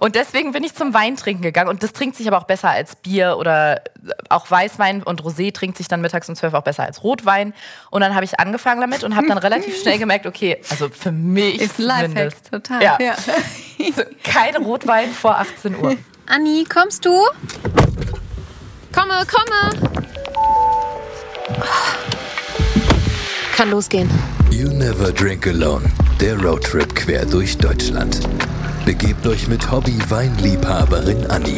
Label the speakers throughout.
Speaker 1: Und deswegen bin ich zum Weintrinken gegangen. Und das trinkt sich aber auch besser als Bier oder auch Weißwein und Rosé trinkt sich dann mittags um zwölf auch besser als Rotwein. Und dann habe ich angefangen damit und habe dann relativ schnell gemerkt, okay, also für mich
Speaker 2: ist Lifehack, total.
Speaker 1: Ja. ja. Kein Rotwein vor 18 Uhr.
Speaker 2: Anni, kommst du? Komme, komme! Kann losgehen.
Speaker 3: You Never Drink Alone, der Roadtrip quer durch Deutschland. Begebt euch mit Hobby-Weinliebhaberin Anni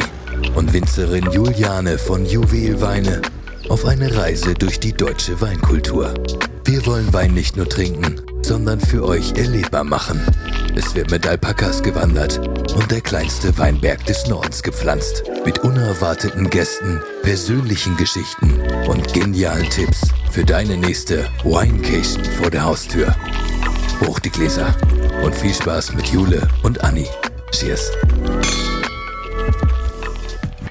Speaker 3: und Winzerin Juliane von Juwelweine auf eine Reise durch die deutsche Weinkultur. Wir wollen Wein nicht nur trinken, sondern für euch erlebbar machen. Es wird mit Alpakas gewandert und der kleinste Weinberg des Nordens gepflanzt. Mit unerwarteten Gästen, persönlichen Geschichten und genialen Tipps für deine nächste Winecation vor der Haustür. Hoch die Gläser und viel Spaß mit Jule und Anni. Cheers.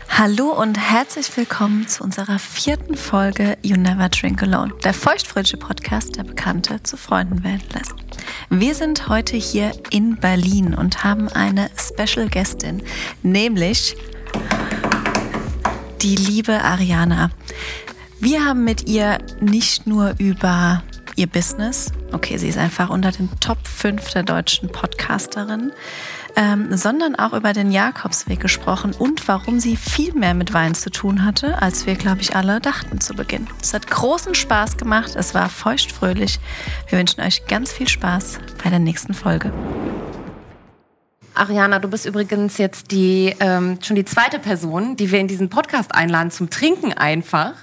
Speaker 2: Hallo und herzlich willkommen zu unserer vierten Folge You Never Drink Alone, der feuchtfröhliche Podcast, der Bekannte zu Freunden werden lässt. Wir sind heute hier in Berlin und haben eine Special Gästin, nämlich die liebe Ariana. Wir haben mit ihr nicht nur über ihr Business, okay, sie ist einfach unter den Top 5 der deutschen Podcasterinnen, ähm, sondern auch über den Jakobsweg gesprochen und warum sie viel mehr mit Wein zu tun hatte, als wir, glaube ich, alle dachten zu Beginn. Es hat großen Spaß gemacht, es war feuchtfröhlich. Wir wünschen euch ganz viel Spaß bei der nächsten Folge.
Speaker 4: Ariana, du bist übrigens jetzt die, ähm, schon die zweite Person, die wir in diesen Podcast einladen zum Trinken einfach,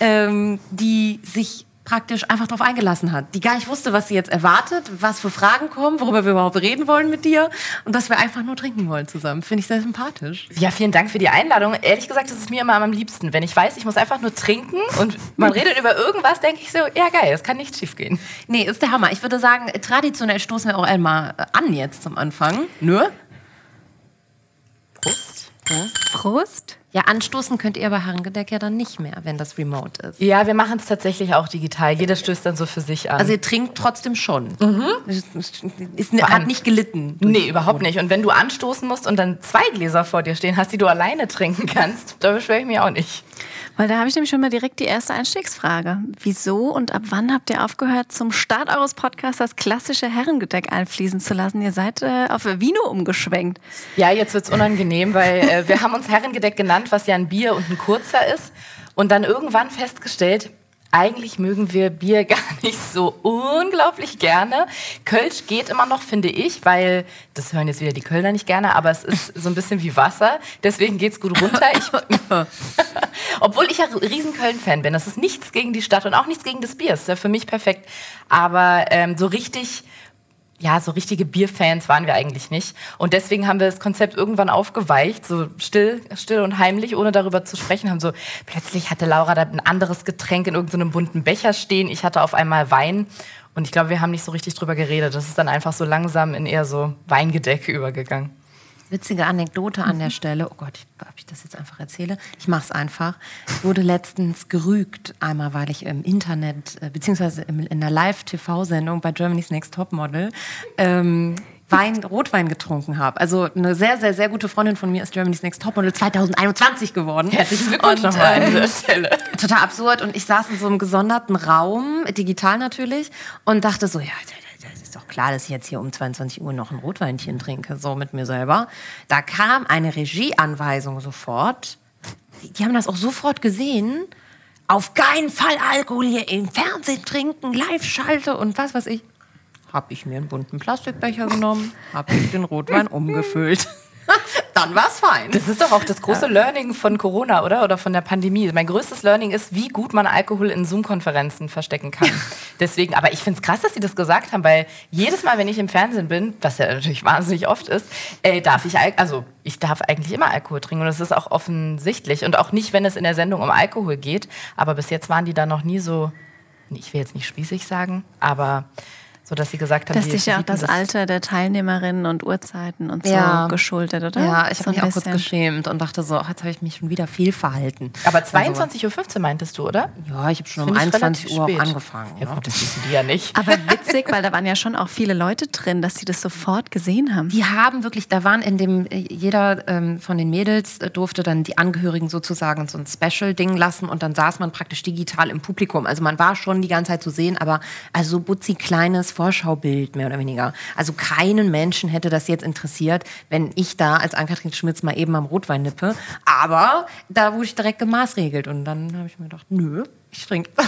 Speaker 4: ähm, die sich praktisch einfach darauf eingelassen hat, die gar nicht wusste, was sie jetzt erwartet, was für Fragen kommen, worüber wir überhaupt reden wollen mit dir und dass wir einfach nur trinken wollen zusammen. Finde ich sehr sympathisch.
Speaker 1: Ja, vielen Dank für die Einladung. Ehrlich gesagt, das ist mir immer am liebsten. Wenn ich weiß, ich muss einfach nur trinken und man redet über irgendwas, denke ich so, ja geil, es kann nicht schief gehen.
Speaker 4: Nee, ist der Hammer. Ich würde sagen, traditionell stoßen wir auch einmal an jetzt zum Anfang. Nur.
Speaker 2: Prost. Prost. Prost.
Speaker 4: Ja, anstoßen könnt ihr bei Herrengedeck ja dann nicht mehr, wenn das remote ist.
Speaker 1: Ja, wir machen es tatsächlich auch digital. Jeder stößt dann so für sich an.
Speaker 4: Also ihr trinkt trotzdem schon. Mhm. Ist, hat nicht gelitten.
Speaker 1: Nee, überhaupt nicht. Und wenn du anstoßen musst und dann zwei Gläser vor dir stehen hast, die du alleine trinken kannst, da beschwere ich mich auch nicht.
Speaker 2: Weil da habe ich nämlich schon mal direkt die erste Einstiegsfrage. Wieso und ab wann habt ihr aufgehört, zum Start eures Podcasts das klassische Herrengedeck einfließen zu lassen? Ihr seid äh, auf Vino umgeschwenkt.
Speaker 1: Ja, jetzt wird es unangenehm, weil äh, wir haben uns Herrengedeck genannt, was ja ein Bier und ein kurzer ist. Und dann irgendwann festgestellt, eigentlich mögen wir Bier gar nicht so unglaublich gerne. Kölsch geht immer noch, finde ich, weil, das hören jetzt wieder die Kölner nicht gerne, aber es ist so ein bisschen wie Wasser. Deswegen geht es gut runter. Ich, obwohl ich ja riesen Köln-Fan bin. Das ist nichts gegen die Stadt und auch nichts gegen das Bier. Das ist ja für mich perfekt. Aber ähm, so richtig ja, so richtige Bierfans waren wir eigentlich nicht. Und deswegen haben wir das Konzept irgendwann aufgeweicht, so still, still und heimlich, ohne darüber zu sprechen. Haben so, plötzlich hatte Laura da ein anderes Getränk in irgendeinem bunten Becher stehen. Ich hatte auf einmal Wein. Und ich glaube, wir haben nicht so richtig drüber geredet. Das ist dann einfach so langsam in eher so Weingedecke übergegangen.
Speaker 4: Witzige Anekdote an der mhm. Stelle. Oh Gott, ob ich das jetzt einfach erzähle? Ich mache es einfach. Ich wurde letztens gerügt, einmal, weil ich im Internet, äh, beziehungsweise in einer Live-TV-Sendung bei Germany's Next Topmodel, ähm, Wein, Rotwein getrunken habe. Also eine sehr, sehr, sehr gute Freundin von mir ist Germany's Next Topmodel 2021 geworden.
Speaker 1: Herzlichen Glückwunsch nochmal an dieser Stelle.
Speaker 4: Total absurd. Und ich saß in so einem gesonderten Raum, digital natürlich, und dachte so, ja, das ist doch klar, dass ich jetzt hier um 22 Uhr noch ein Rotweinchen trinke, so mit mir selber. Da kam eine Regieanweisung sofort. Die, die haben das auch sofort gesehen. Auf keinen Fall Alkohol hier im Fernsehen trinken, Live-Schalte und was weiß ich. Habe ich mir einen bunten Plastikbecher genommen, habe ich den Rotwein umgefüllt. Dann war es fein.
Speaker 1: Das ist doch auch das große ja. Learning von Corona, oder? Oder von der Pandemie. Mein größtes Learning ist, wie gut man Alkohol in Zoom-Konferenzen verstecken kann. Deswegen, aber ich finde es krass, dass Sie das gesagt haben, weil jedes Mal, wenn ich im Fernsehen bin, was ja natürlich wahnsinnig oft ist, äh, darf ich, also ich darf eigentlich immer Alkohol trinken und das ist auch offensichtlich. Und auch nicht, wenn es in der Sendung um Alkohol geht. Aber bis jetzt waren die da noch nie so, ich will jetzt nicht spießig sagen, aber sodass sie gesagt haben,
Speaker 2: Dass dich ja auch das Alter der Teilnehmerinnen und Uhrzeiten und so
Speaker 4: Ja.
Speaker 2: geschuldet, oder?
Speaker 4: Ja, ich
Speaker 2: So
Speaker 4: habe mich
Speaker 2: ein
Speaker 4: auch kurz
Speaker 2: bisschen.
Speaker 4: geschämt und dachte so, ach, jetzt habe ich mich schon wieder viel verhalten.
Speaker 1: Aber 22.15 Uhr meintest du, oder?
Speaker 4: Ja, ich habe schon um
Speaker 1: Finde ich
Speaker 4: 21
Speaker 1: relativ
Speaker 4: Uhr auch
Speaker 1: spät.
Speaker 4: angefangen.
Speaker 1: Ja
Speaker 4: ne?
Speaker 1: gut, das wissen die ja nicht.
Speaker 2: Aber witzig, weil da waren ja schon auch viele Leute drin, dass sie das sofort gesehen haben.
Speaker 4: Die haben wirklich, da waren in dem, äh, jeder ähm, von den Mädels äh, durfte dann die Angehörigen sozusagen so ein Special-Ding lassen und dann saß man praktisch digital im Publikum. Also man war schon die ganze Zeit zu sehen, aber also so butzi kleines Vorschaubild mehr oder weniger. Also keinen Menschen hätte das jetzt interessiert, wenn ich da als Ann-Kathrin Schmitz mal eben am Rotwein nippe. Aber da wurde ich direkt gemaßregelt und dann habe ich mir gedacht, nö, ich trinke.
Speaker 1: Das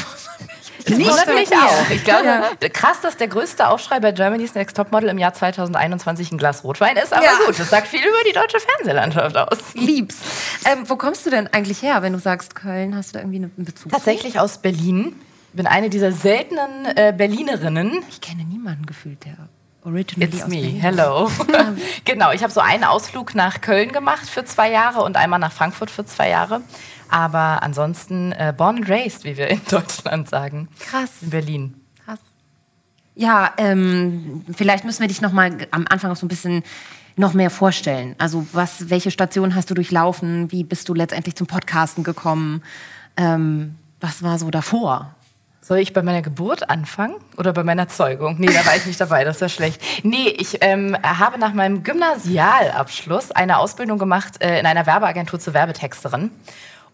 Speaker 2: Nicht
Speaker 1: wundert mich auch. Ich glaube, krass, dass der größte Aufschrei bei Germany's Next Topmodel im Jahr 2021 ein Glas Rotwein ist, aber
Speaker 4: Ja.
Speaker 1: gut, das sagt viel über die deutsche Fernsehlandschaft aus.
Speaker 4: Lieb's. Ähm, wo kommst du denn eigentlich her, wenn du sagst Köln? Hast du da irgendwie einen Bezug? zu?
Speaker 1: Tatsächlich aus Berlin. Bin eine dieser seltenen äh, Berlinerinnen.
Speaker 4: Ich kenne niemanden gefühlt, der originally
Speaker 1: It's me,
Speaker 4: Berlin
Speaker 1: hello. genau, ich habe so einen Ausflug nach Köln gemacht für zwei Jahre und einmal nach Frankfurt für zwei Jahre. Aber ansonsten äh, born and raised, wie wir in Deutschland sagen.
Speaker 4: Krass.
Speaker 1: In Berlin.
Speaker 4: Krass. Ja, ähm, vielleicht müssen wir dich noch mal am Anfang noch so ein bisschen noch mehr vorstellen. Also was, welche Station hast du durchlaufen? Wie bist du letztendlich zum Podcasten gekommen? Ähm, was war so davor?
Speaker 1: Soll ich bei meiner Geburt anfangen oder bei meiner Zeugung? Nee, da war ich nicht dabei, das wäre schlecht. Nee, ich ähm, habe nach meinem Gymnasialabschluss eine Ausbildung gemacht äh, in einer Werbeagentur zur Werbetexterin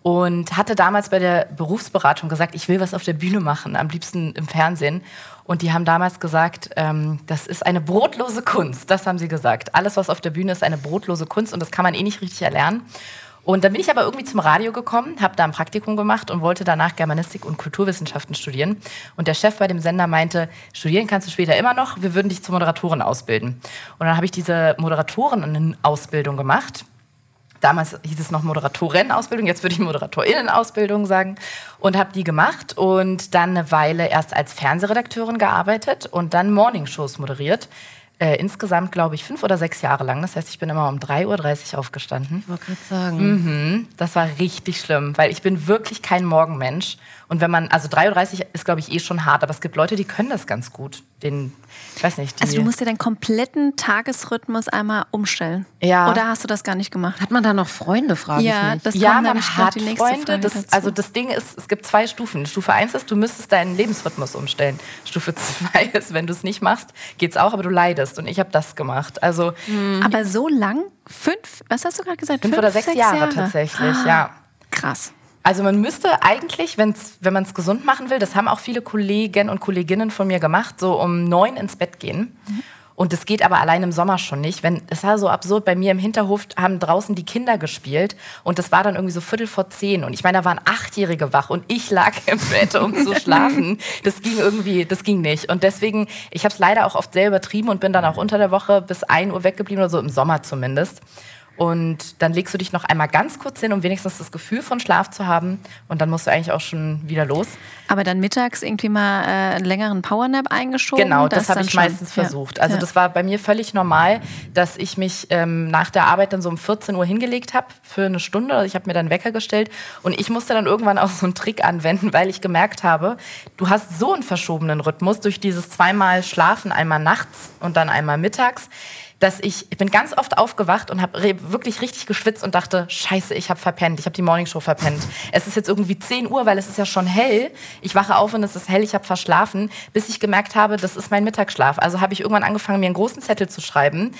Speaker 1: und hatte damals bei der Berufsberatung gesagt, ich will was auf der Bühne machen, am liebsten im Fernsehen. Und die haben damals gesagt, ähm, das ist eine brotlose Kunst. Das haben sie gesagt. Alles, was auf der Bühne ist, eine brotlose Kunst und das kann man eh nicht richtig erlernen. Und dann bin ich aber irgendwie zum Radio gekommen, habe da ein Praktikum gemacht und wollte danach Germanistik und Kulturwissenschaften studieren. Und der Chef bei dem Sender meinte, studieren kannst du später immer noch, wir würden dich zur Moderatorin ausbilden. Und dann habe ich diese Moderatorinnen-Ausbildung gemacht. Damals hieß es noch Moderatorin-Ausbildung, jetzt würde ich Moderatorinnen-Ausbildung sagen. Und habe die gemacht und dann eine Weile erst als Fernsehredakteurin gearbeitet und dann Morningshows moderiert. Äh, insgesamt, glaube ich, fünf oder sechs Jahre lang. Das heißt, ich bin immer um 3.30 Uhr aufgestanden.
Speaker 4: Ich wollte gerade sagen.
Speaker 1: Das war richtig schlimm, weil ich bin wirklich kein Morgenmensch. Und wenn man, also 3.30 Uhr ist, glaube ich, eh schon hart, aber es gibt Leute, die können das ganz gut. Den, ich weiß nicht, die.
Speaker 2: Also du musst dir deinen kompletten Tagesrhythmus einmal umstellen.
Speaker 1: Ja.
Speaker 2: Oder hast du das gar nicht gemacht?
Speaker 4: Hat man da noch Freunde, frage
Speaker 2: Ja,
Speaker 4: ich mich.
Speaker 2: das
Speaker 1: ja,
Speaker 2: kommt
Speaker 1: man hat
Speaker 2: die nächste
Speaker 1: Freunde.
Speaker 2: Frage
Speaker 1: Das,
Speaker 2: dazu.
Speaker 1: also das Ding ist, es gibt zwei Stufen. Stufe 1 ist, du müsstest deinen Lebensrhythmus umstellen. Stufe 2 ist, wenn du es nicht machst, geht's auch, aber du leidest. Und ich habe das gemacht. Also
Speaker 2: Aber so lang? Fünf? Was hast du gerade gesagt?
Speaker 1: fünf oder sechs, Jahre, tatsächlich, ja.
Speaker 2: Krass.
Speaker 1: Also man müsste eigentlich, wenn's, wenn man es gesund machen will, das haben auch viele Kollegen und Kolleginnen von mir gemacht, so um neun ins Bett gehen. Und das geht aber allein im Sommer schon nicht. Wenn, es war so absurd, bei mir im Hinterhof haben draußen die Kinder gespielt und das war dann irgendwie so Viertel vor zehn. Und ich meine, da waren Achtjährige wach und ich lag im Bett, um zu schlafen. Das ging irgendwie, das ging nicht. Und deswegen, ich habe es leider auch oft sehr übertrieben und bin dann auch unter der Woche bis ein Uhr weggeblieben oder so, im Sommer zumindest. Und dann legst du dich noch einmal ganz kurz hin, um wenigstens das Gefühl von Schlaf zu haben. Und dann musst du eigentlich auch schon wieder los.
Speaker 2: Aber dann mittags irgendwie mal äh, einen längeren Powernap eingeschoben?
Speaker 1: Genau, das, habe
Speaker 2: dann
Speaker 1: ich
Speaker 2: schon-
Speaker 1: meistens
Speaker 2: ja.
Speaker 1: versucht. Also
Speaker 2: ja.
Speaker 1: das war bei mir völlig normal, dass ich mich ähm, nach der Arbeit dann so um 14 Uhr hingelegt habe für eine Stunde. Also ich habe mir dann Wecker gestellt und ich musste dann irgendwann auch so einen Trick anwenden, weil ich gemerkt habe, du hast so einen verschobenen Rhythmus durch dieses zweimal Schlafen, einmal nachts und dann einmal mittags dass ich, ich bin ganz oft aufgewacht und habe wirklich richtig geschwitzt und dachte, scheiße, ich habe verpennt, ich habe die Morningshow verpennt. Es ist jetzt irgendwie 10 Uhr, weil es ist ja schon hell. Ich wache auf und es ist hell, ich habe verschlafen, bis ich gemerkt habe, das ist mein Mittagsschlaf. Also habe ich irgendwann angefangen, mir einen großen Zettel zu schreiben.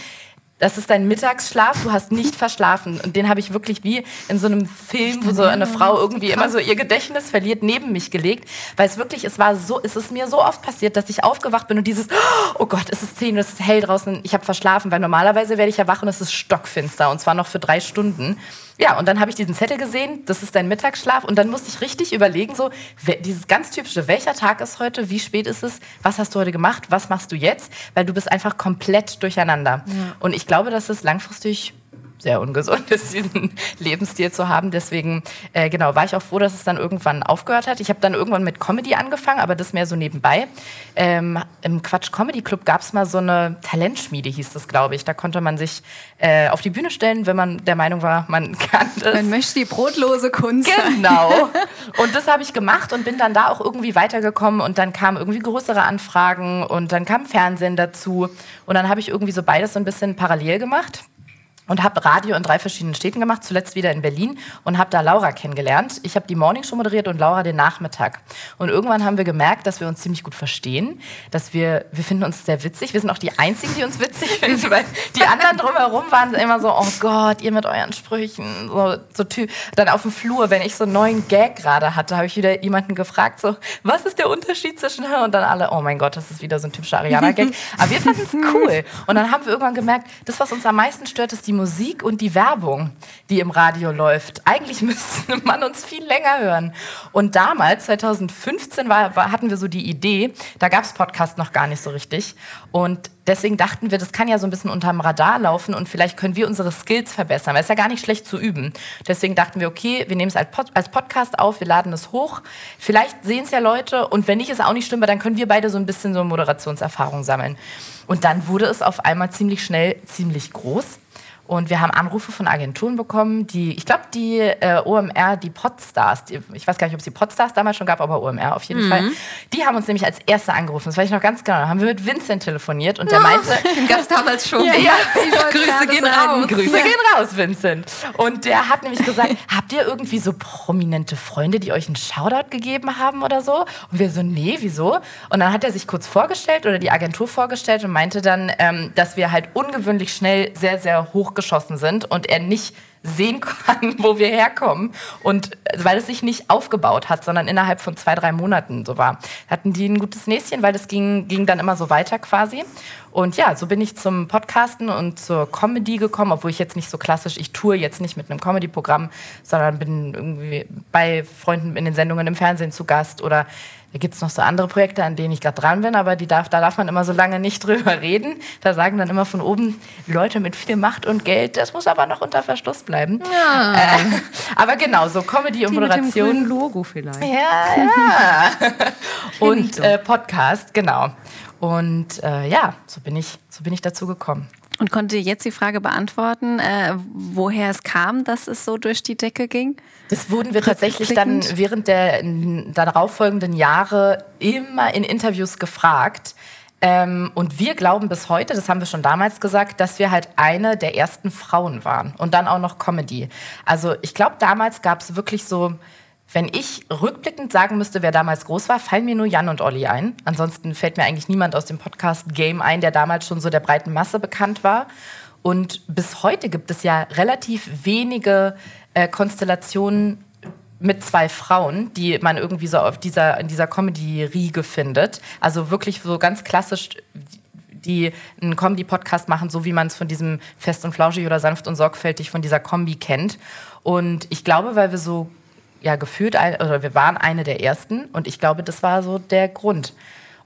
Speaker 1: Das ist dein Mittagsschlaf, du hast nicht verschlafen. Und den habe ich wirklich wie in so einem Film, wo so eine Frau irgendwie immer so ihr Gedächtnis verliert, neben mich gelegt. Weil es wirklich, es war so, es ist mir so oft passiert, dass ich aufgewacht bin und dieses, oh Gott, es ist 10 Uhr, es ist hell draußen, ich habe verschlafen, weil normalerweise werde ich ja wach und es ist stockfinster und zwar noch für drei Stunden. Ja, und dann habe ich diesen Zettel gesehen, das ist dein Mittagsschlaf. Und dann musste ich richtig überlegen, so dieses ganz typische, welcher Tag ist heute, wie spät ist es, was hast du heute gemacht, was machst du jetzt, weil du bist einfach komplett durcheinander. Und ich glaube, dass es langfristig sehr ungesund ist, diesen Lebensstil zu haben. Deswegen, äh, genau, war ich auch froh, dass es dann irgendwann aufgehört hat. Ich habe dann irgendwann mit Comedy angefangen, aber das mehr so nebenbei. Ähm, Im Quatsch Comedy Club gab es mal so eine Talentschmiede, hieß das, glaube ich. Da konnte man sich äh, auf die Bühne stellen, wenn man der Meinung war, man kann das.
Speaker 2: Man möchte die brotlose Kunst.
Speaker 1: Genau. Und das habe ich gemacht und bin dann da auch irgendwie weitergekommen und dann kamen irgendwie größere Anfragen und dann kam Fernsehen dazu und dann habe ich irgendwie so beides so ein bisschen parallel gemacht und habe Radio in drei verschiedenen Städten gemacht, zuletzt wieder in Berlin und habe da Laura kennengelernt. Ich habe die Morningshow moderiert und Laura den Nachmittag. Und irgendwann haben wir gemerkt, dass wir uns ziemlich gut verstehen, dass wir, wir finden uns sehr witzig. Wir sind auch die Einzigen, die uns witzig finden, weil die anderen drumherum waren immer so, oh Gott, ihr mit euren Sprüchen, so, so Typ. Dann auf dem Flur, wenn ich so einen neuen Gag gerade hatte, habe ich wieder jemanden gefragt, so, was ist der Unterschied zwischen und dann alle, oh mein Gott, das ist wieder so ein typischer Ariana-Gag. Aber wir fanden es cool. Und dann haben wir irgendwann gemerkt, das, was uns am meisten stört, ist die Musik und die Werbung, die im Radio läuft. Eigentlich müsste man uns viel länger hören. Und damals, 2015, war, war, hatten wir so die Idee, da gab es Podcast noch gar nicht so richtig. Und deswegen dachten wir, das kann ja so ein bisschen unterm Radar laufen und vielleicht können wir unsere Skills verbessern. Weil es ist ja gar nicht schlecht zu üben. Deswegen dachten wir, okay, wir nehmen es als, Pod als Podcast auf, wir laden es hoch. Vielleicht sehen es ja Leute und wenn nicht, ist auch nicht schlimm, weil dann können wir beide so ein bisschen so Moderationserfahrung sammeln. Und dann wurde es auf einmal ziemlich schnell ziemlich groß. Und wir haben Anrufe von Agenturen bekommen, die, ich glaube, die äh, OMR, die Podstars, die, ich weiß gar nicht, ob es die Podstars damals schon gab, aber OMR auf jeden mhm. Fall, die haben uns nämlich als Erste angerufen. Das weiß ich noch ganz genau. Da haben wir mit Vincent telefoniert und der meinte.
Speaker 4: Den gab es damals schon.
Speaker 1: Ja, ja, Grüße gehen raus. Grüße ja. gehen raus, Vincent. Und der hat nämlich gesagt: Habt ihr irgendwie so prominente Freunde, die euch einen Shoutout gegeben haben oder so? Und wir so: Nee, wieso? Und dann hat er sich kurz vorgestellt oder die Agentur vorgestellt und meinte dann, ähm, dass wir halt ungewöhnlich schnell sehr, sehr hoch hochgeschossen sind und er nicht sehen kann, wo wir herkommen. Und weil es sich nicht aufgebaut hat, sondern innerhalb von zwei, drei Monaten so war. Hatten die ein gutes Näschen, weil das ging, ging dann immer so weiter quasi. Und ja, so bin ich zum Podcasten und zur Comedy gekommen, obwohl ich jetzt nicht so klassisch, ich tue jetzt nicht mit einem Comedy-Programm, sondern bin irgendwie bei Freunden in den Sendungen im Fernsehen zu Gast oder da gibt es noch so andere Projekte, an denen ich gerade dran bin, aber die darf, da darf man immer so lange nicht drüber reden. Da sagen dann immer von oben Leute mit viel Macht und Geld, das muss aber noch unter Verschluss bleiben. Ja. Äh, aber genau, so Comedy und die Moderation. Mit
Speaker 4: dem Logo vielleicht.
Speaker 1: Ja, ja. und äh, Podcast, genau. Und äh, ja, so bin ich, so bin ich dazu gekommen.
Speaker 2: Und konnte jetzt die Frage beantworten, äh, woher es kam, dass es so durch die Decke ging?
Speaker 1: Das wurden wir tatsächlich dann während der darauffolgenden Jahre immer in Interviews gefragt. Ähm, und wir glauben bis heute, das haben wir schon damals gesagt, dass wir halt eine der ersten Frauen waren. Und dann auch noch Comedy. Also ich glaube, damals gab es wirklich so wenn ich rückblickend sagen müsste, wer damals groß war, fallen mir nur Jan und Olli ein. Ansonsten fällt mir eigentlich niemand aus dem Podcast-Game ein, der damals schon so der breiten Masse bekannt war. Und bis heute gibt es ja relativ wenige äh, Konstellationen mit zwei Frauen, die man irgendwie so auf dieser, in dieser Comedy-Riege findet. Also wirklich so ganz klassisch die einen Comedy-Podcast machen, so wie man es von diesem Fest und Flauschig oder Sanft und Sorgfältig von dieser Kombi kennt. Und ich glaube, weil wir so ja gefühlt, ein, oder wir waren eine der ersten und ich glaube, das war so der Grund.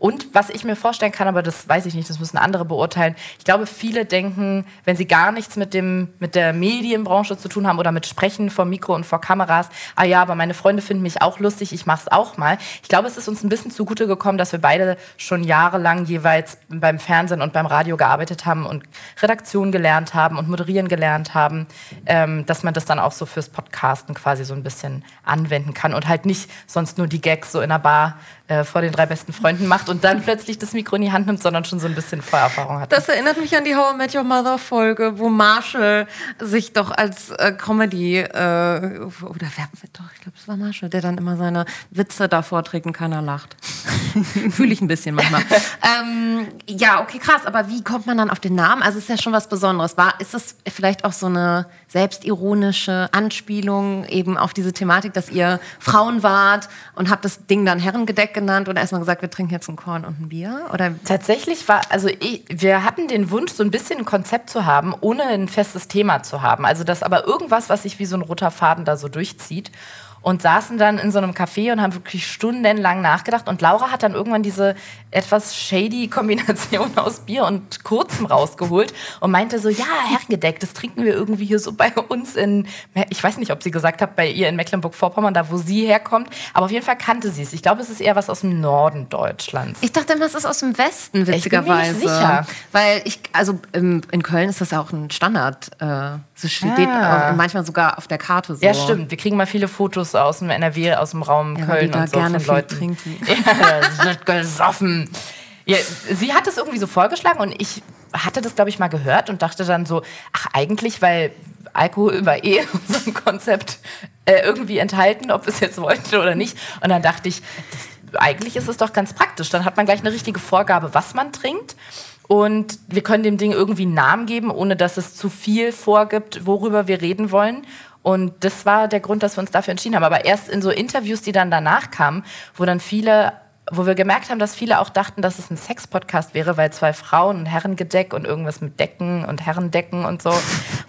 Speaker 1: Und was ich mir vorstellen kann, aber das weiß ich nicht, das müssen andere beurteilen. Ich glaube, viele denken, wenn sie gar nichts mit, dem, mit der Medienbranche zu tun haben oder mit Sprechen vor Mikro und vor Kameras, ah ja, aber meine Freunde finden mich auch lustig, ich mache es auch mal. Ich glaube, es ist uns ein bisschen zugute gekommen, dass wir beide schon jahrelang jeweils beim Fernsehen und beim Radio gearbeitet haben und Redaktion gelernt haben und moderieren gelernt haben, ähm, dass man das dann auch so fürs Podcasten quasi so ein bisschen anwenden kann und halt nicht sonst nur die Gags so in einer Bar äh, vor den drei besten Freunden macht und dann plötzlich das Mikro in die Hand nimmt, sondern schon so ein bisschen Vorerfahrung hat.
Speaker 4: Das erinnert mich an die How I Met Your Mother Folge, wo Marshall sich doch als äh, Comedy äh, oder wer, doch, ich glaube, es war Marshall, der dann immer seine Witze da vorträgt und keiner lacht. Fühle ich ein bisschen manchmal. ähm, ja, okay, krass. Aber wie kommt man dann auf den Namen? Also es ist ja schon was Besonderes. War, ist das vielleicht auch so eine selbstironische Anspielung eben auf diese Thematik, dass ihr Frauen wart und habt das Ding dann Herrengedeck genannt oder erstmal gesagt, wir trinken jetzt ein Korn und ein Bier? Oder?
Speaker 1: Tatsächlich war, also ich, wir hatten den Wunsch, so ein bisschen ein Konzept zu haben, ohne ein festes Thema zu haben. Also das aber irgendwas, was sich wie so ein roter Faden da so durchzieht. Und saßen dann in so einem Café und haben wirklich stundenlang nachgedacht. Und Laura hat dann irgendwann diese etwas shady Kombination aus Bier und Kurzem rausgeholt und meinte so, ja, hergedeckt, das trinken wir irgendwie hier so bei uns in, ich weiß nicht, ob sie gesagt hat, bei ihr in Mecklenburg-Vorpommern, da wo sie herkommt, aber auf jeden Fall kannte sie es. Ich glaube, es ist eher was aus dem Norden Deutschlands.
Speaker 4: Ich dachte immer, es ist aus dem Westen, witzigerweise.
Speaker 1: Ich bin mir nicht sicher.
Speaker 4: Weil ich, also in, in Köln ist das ja auch ein Standard. Äh, so steht
Speaker 1: Ah.
Speaker 4: auch manchmal sogar auf der Karte so.
Speaker 1: Ja, stimmt. Wir kriegen mal viele Fotos aus dem NRW, aus dem Raum
Speaker 4: Ja,
Speaker 1: Köln und so
Speaker 4: gerne
Speaker 1: von Leuten.
Speaker 4: trinken.
Speaker 1: Ja, wird gesoffen. Ja, sie hat es irgendwie so vorgeschlagen und ich hatte das, glaube ich, mal gehört und dachte dann so, ach eigentlich, weil Alkohol war eh in unserem Konzept äh, irgendwie enthalten, ob wir es jetzt wollten oder nicht. Und dann dachte ich, das, eigentlich ist es doch ganz praktisch. Dann hat man gleich eine richtige Vorgabe, was man trinkt. Und wir können dem Ding irgendwie einen Namen geben, ohne dass es zu viel vorgibt, worüber wir reden wollen. Und das war der Grund, dass wir uns dafür entschieden haben. Aber erst in so Interviews, die dann danach kamen, wo dann viele, wo wir gemerkt haben, dass viele auch dachten, dass es ein Sex-Podcast wäre, weil zwei Frauen und Herrengedeck und irgendwas mit Decken und Herrendecken und so.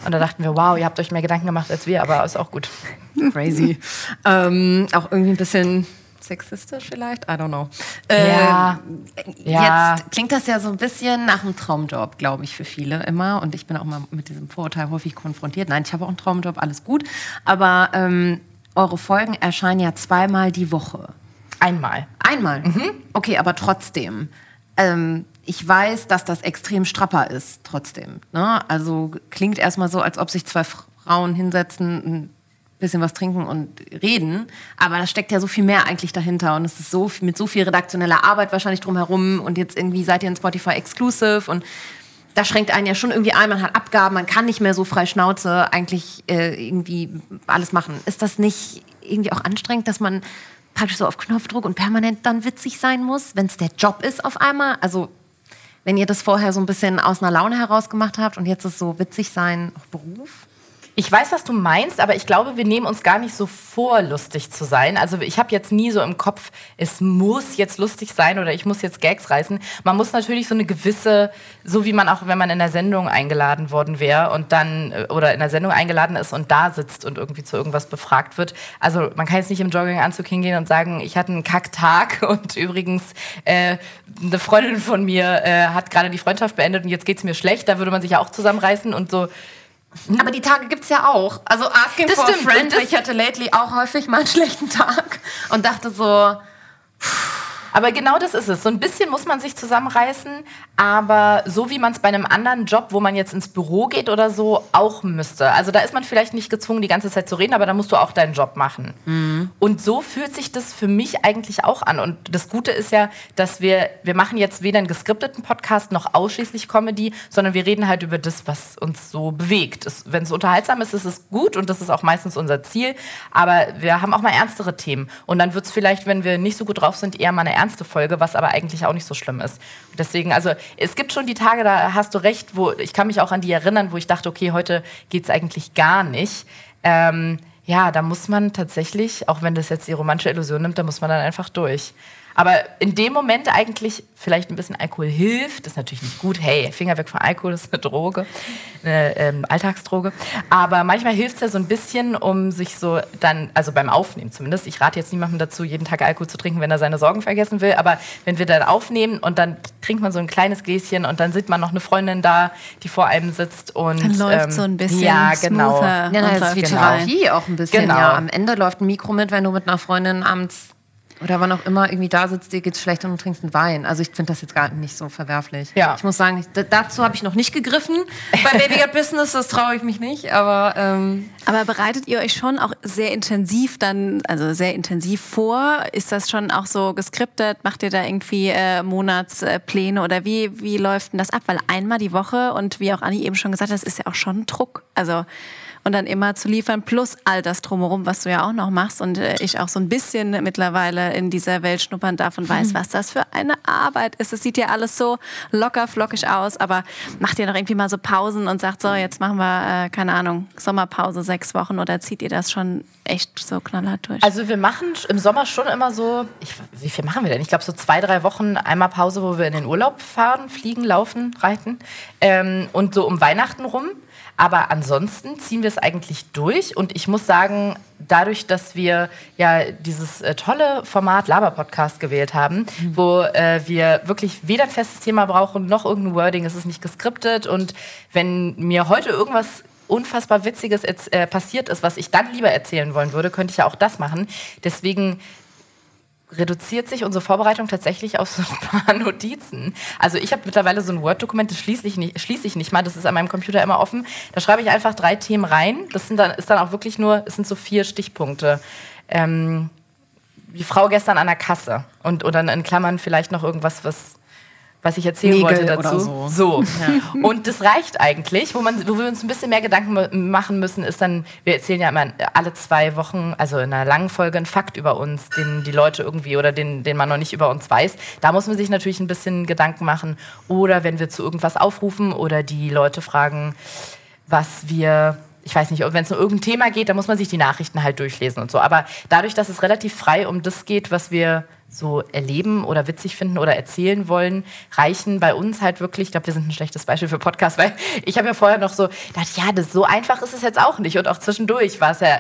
Speaker 1: Und da dachten wir, wow, ihr habt euch mehr Gedanken gemacht als wir, aber ist auch gut.
Speaker 4: Crazy. ähm, auch irgendwie ein bisschen sexistisch vielleicht? I don't know.
Speaker 1: Ja.
Speaker 4: Ähm,
Speaker 1: Ja.
Speaker 4: Jetzt klingt das ja so ein bisschen nach einem Traumjob, glaube ich, für viele immer. Und ich bin auch mal mit diesem Vorurteil häufig konfrontiert. Nein, ich habe auch einen Traumjob, alles gut. Aber ähm, eure Folgen erscheinen ja zweimal die Woche.
Speaker 1: Einmal.
Speaker 4: Einmal. Okay, aber trotzdem. Ähm, ich weiß, dass das extrem strapper ist, trotzdem. Ne? Also klingt erstmal so, als ob sich zwei Frauen hinsetzen, bisschen was trinken und reden. Aber da steckt ja so viel mehr eigentlich dahinter. Und es ist so mit so viel redaktioneller Arbeit wahrscheinlich drumherum. Und jetzt irgendwie seid ihr in Spotify Exclusive und da schränkt einen ja schon irgendwie ein, man hat Abgaben, man kann nicht mehr so frei Schnauze eigentlich äh, irgendwie alles machen. Ist das nicht irgendwie auch anstrengend, dass man praktisch so auf Knopfdruck und permanent dann witzig sein muss, wenn es der Job ist auf einmal? Also wenn ihr das vorher so ein bisschen aus einer Laune heraus gemacht habt und jetzt ist so witzig sein auch Beruf?
Speaker 1: Ich weiß, was du meinst, aber ich glaube, wir nehmen uns gar nicht so vor, lustig zu sein. Also ich habe jetzt nie so im Kopf, es muss jetzt lustig sein oder ich muss jetzt Gags reißen. Man muss natürlich so eine gewisse, so wie man auch, wenn man in der Sendung eingeladen worden wäre und dann äh, oder in der Sendung eingeladen ist und da sitzt und irgendwie zu irgendwas befragt wird. Also man kann jetzt nicht im Jogginganzug hingehen und sagen, ich hatte einen Kacktag und übrigens äh, eine Freundin von mir äh, hat gerade die Freundschaft beendet und jetzt geht's mir schlecht. Da würde man sich ja auch zusammenreißen und so
Speaker 4: Aber die Tage gibt es ja auch. Also asking
Speaker 1: Das
Speaker 4: for
Speaker 1: stimmt.
Speaker 4: a friend, ich hatte lately auch häufig mal einen schlechten Tag und dachte so,
Speaker 1: Aber genau das ist es. So ein bisschen muss man sich zusammenreißen, aber so wie man es bei einem anderen Job, wo man jetzt ins Büro geht oder so, auch müsste. Also da ist man vielleicht nicht gezwungen, die ganze Zeit zu reden, aber da musst du auch deinen Job machen. Und so fühlt sich das für mich eigentlich auch an. Und das Gute ist ja, dass wir, wir machen jetzt weder einen geskripteten Podcast noch ausschließlich Comedy, sondern wir reden halt über das, was uns so bewegt. Wenn es unterhaltsam ist, ist es gut und das ist auch meistens unser Ziel. Aber wir haben auch mal ernstere Themen. Und dann wird es vielleicht, wenn wir nicht so gut drauf sind, eher mal eine ernste Folge, was aber eigentlich auch nicht so schlimm ist. Deswegen, also es gibt schon die Tage, da hast du recht, wo ich kann mich auch an die erinnern, wo ich dachte, okay, heute geht es eigentlich gar nicht. Ähm, ja, da muss man tatsächlich, auch wenn das jetzt die romantische Illusion nimmt, da muss man dann einfach durch. Aber in dem Moment eigentlich vielleicht ein bisschen Alkohol hilft, ist natürlich nicht gut. Hey, Finger weg von Alkohol, das ist eine Droge, eine ähm, Alltagsdroge. Aber manchmal hilft es ja so ein bisschen, um sich so dann, also beim Aufnehmen zumindest, ich rate jetzt niemandem dazu, jeden Tag Alkohol zu trinken, wenn er seine Sorgen vergessen will, aber wenn wir dann aufnehmen und dann trinkt man so ein kleines Gläschen und dann sieht man noch eine Freundin da, die vor einem sitzt und
Speaker 2: Dann läuft
Speaker 1: ähm,
Speaker 2: so ein bisschen
Speaker 1: ja, genau.
Speaker 4: Ja, das ist
Speaker 2: läuft
Speaker 4: wie
Speaker 2: rein.
Speaker 4: Therapie auch ein bisschen.
Speaker 1: Genau.
Speaker 4: Ja, am Ende läuft ein Mikro mit, wenn du mit einer Freundin abends oder wann auch immer irgendwie da sitzt, dir geht's schlecht und du trinkst einen Wein. Also ich finde das jetzt gar nicht so verwerflich.
Speaker 1: Ja.
Speaker 4: Ich muss sagen, ich, dazu habe ich noch nicht gegriffen. Bei Baby Got Business, das traue ich mich nicht. Aber ähm,
Speaker 2: Aber bereitet ihr euch schon auch sehr intensiv dann, also sehr intensiv vor? Ist das schon auch so geskriptet? Macht ihr da irgendwie äh, Monatspläne oder wie, wie läuft denn das ab? Weil einmal die Woche und wie auch Anni eben schon gesagt hat, das ist ja auch schon ein Druck. Also und dann immer zu liefern, plus all das drumherum, was du ja auch noch machst und äh, ich auch so ein bisschen mittlerweile in dieser Welt schnuppern darf und weiß, was das für eine Arbeit ist. Es sieht ja alles so locker, flockig aus, aber macht ihr noch irgendwie mal so Pausen und sagt, so, jetzt machen wir, äh, keine Ahnung, Sommerpause sechs Wochen oder zieht ihr das schon echt so knallhart durch?
Speaker 1: Also wir machen im Sommer schon immer so, ich, wie viel machen wir denn? Ich glaube so zwei, drei Wochen einmal Pause, wo wir in den Urlaub fahren, fliegen, laufen, reiten ähm, und so um Weihnachten rum. Aber ansonsten ziehen wir es eigentlich durch und ich muss sagen, dadurch, dass wir ja dieses äh, tolle Format Laber-Podcast gewählt haben, mhm. wo äh, wir wirklich weder ein festes Thema brauchen, noch irgendein Wording, es ist nicht geskriptet. Und wenn mir heute irgendwas unfassbar Witziges äh, passiert ist, was ich dann lieber erzählen wollen würde, könnte ich ja auch das machen. Deswegen reduziert sich unsere Vorbereitung tatsächlich auf so ein paar Notizen. Also ich habe mittlerweile so ein Word-Dokument, das schließe ich, nicht, schließe ich nicht mal, das ist an meinem Computer immer offen. Da schreibe ich einfach drei Themen rein. Das sind dann, ist dann auch wirklich nur, es sind so vier Stichpunkte. Ähm, die Frau gestern an der Kasse und oder in Klammern vielleicht noch irgendwas, was was ich erzählen Nägel wollte dazu.
Speaker 4: so.
Speaker 1: so. Ja. Und das reicht eigentlich. Wo, man, wo wir uns ein bisschen mehr Gedanken machen müssen, ist dann, wir erzählen ja immer alle zwei Wochen, also in einer langen Folge, einen Fakt über uns, den die Leute irgendwie oder den, den man noch nicht über uns weiß. Da muss man sich natürlich ein bisschen Gedanken machen. Oder wenn wir zu irgendwas aufrufen oder die Leute fragen, was wir ich weiß nicht, wenn es um irgendein Thema geht, dann muss man sich die Nachrichten halt durchlesen und so. Aber dadurch, dass es relativ frei um das geht, was wir so erleben oder witzig finden oder erzählen wollen, reichen bei uns halt wirklich, ich glaube, wir sind ein schlechtes Beispiel für Podcasts, weil ich habe ja vorher noch so gedacht, ja, das so einfach ist es jetzt auch nicht. Und auch zwischendurch war es ja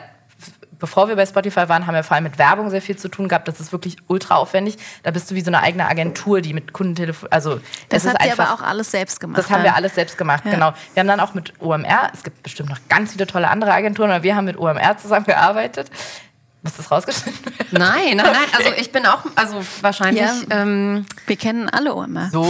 Speaker 1: bevor wir bei Spotify waren, haben wir vor allem mit Werbung sehr viel zu tun gehabt. Das ist wirklich ultra aufwendig. Da bist du wie so eine eigene Agentur, die mit Kunden telefoniert. Also
Speaker 2: das habt ihr aber auch alles selbst gemacht.
Speaker 1: Das haben wir alles selbst gemacht, ja. genau. Wir haben dann auch mit OMR, es gibt bestimmt noch ganz viele tolle andere Agenturen, aber wir haben mit OMR zusammengearbeitet. Muss das rausgeschnitten werden?
Speaker 4: Nein, nein, nein. Also ich bin auch, also wahrscheinlich. Ja,
Speaker 2: ähm, wir kennen alle immer.
Speaker 1: So,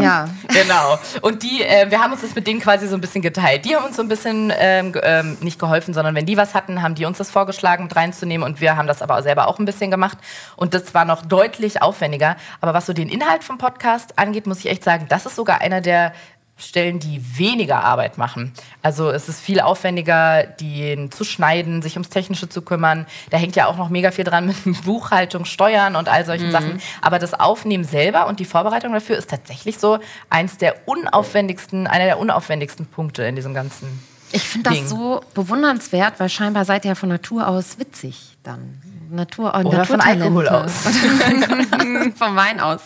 Speaker 1: ja. genau. Und die, äh, wir haben uns das mit denen quasi so ein bisschen geteilt. Die haben uns so ein bisschen ähm, ähm, nicht geholfen, sondern wenn die was hatten, haben die uns das vorgeschlagen, mit reinzunehmen. Und wir haben das aber selber auch ein bisschen gemacht. Und das war noch deutlich aufwendiger. Aber was so den Inhalt vom Podcast angeht, muss ich echt sagen, das ist sogar einer der Stellen, die weniger Arbeit machen. Also es ist viel aufwendiger, den zu schneiden, sich ums Technische zu kümmern. Da hängt ja auch noch mega viel dran mit Buchhaltung, Steuern und all solchen mhm. Sachen. Aber das Aufnehmen selber und die Vorbereitung dafür ist tatsächlich so eins der unaufwendigsten, einer der unaufwendigsten Punkte in diesem ganzen.
Speaker 4: Ich finde das so bewundernswert, weil scheinbar seid ihr ja von Natur aus witzig dann. Natur,
Speaker 1: oh, Oder von Alkohol aus.
Speaker 4: Vom Wein aus.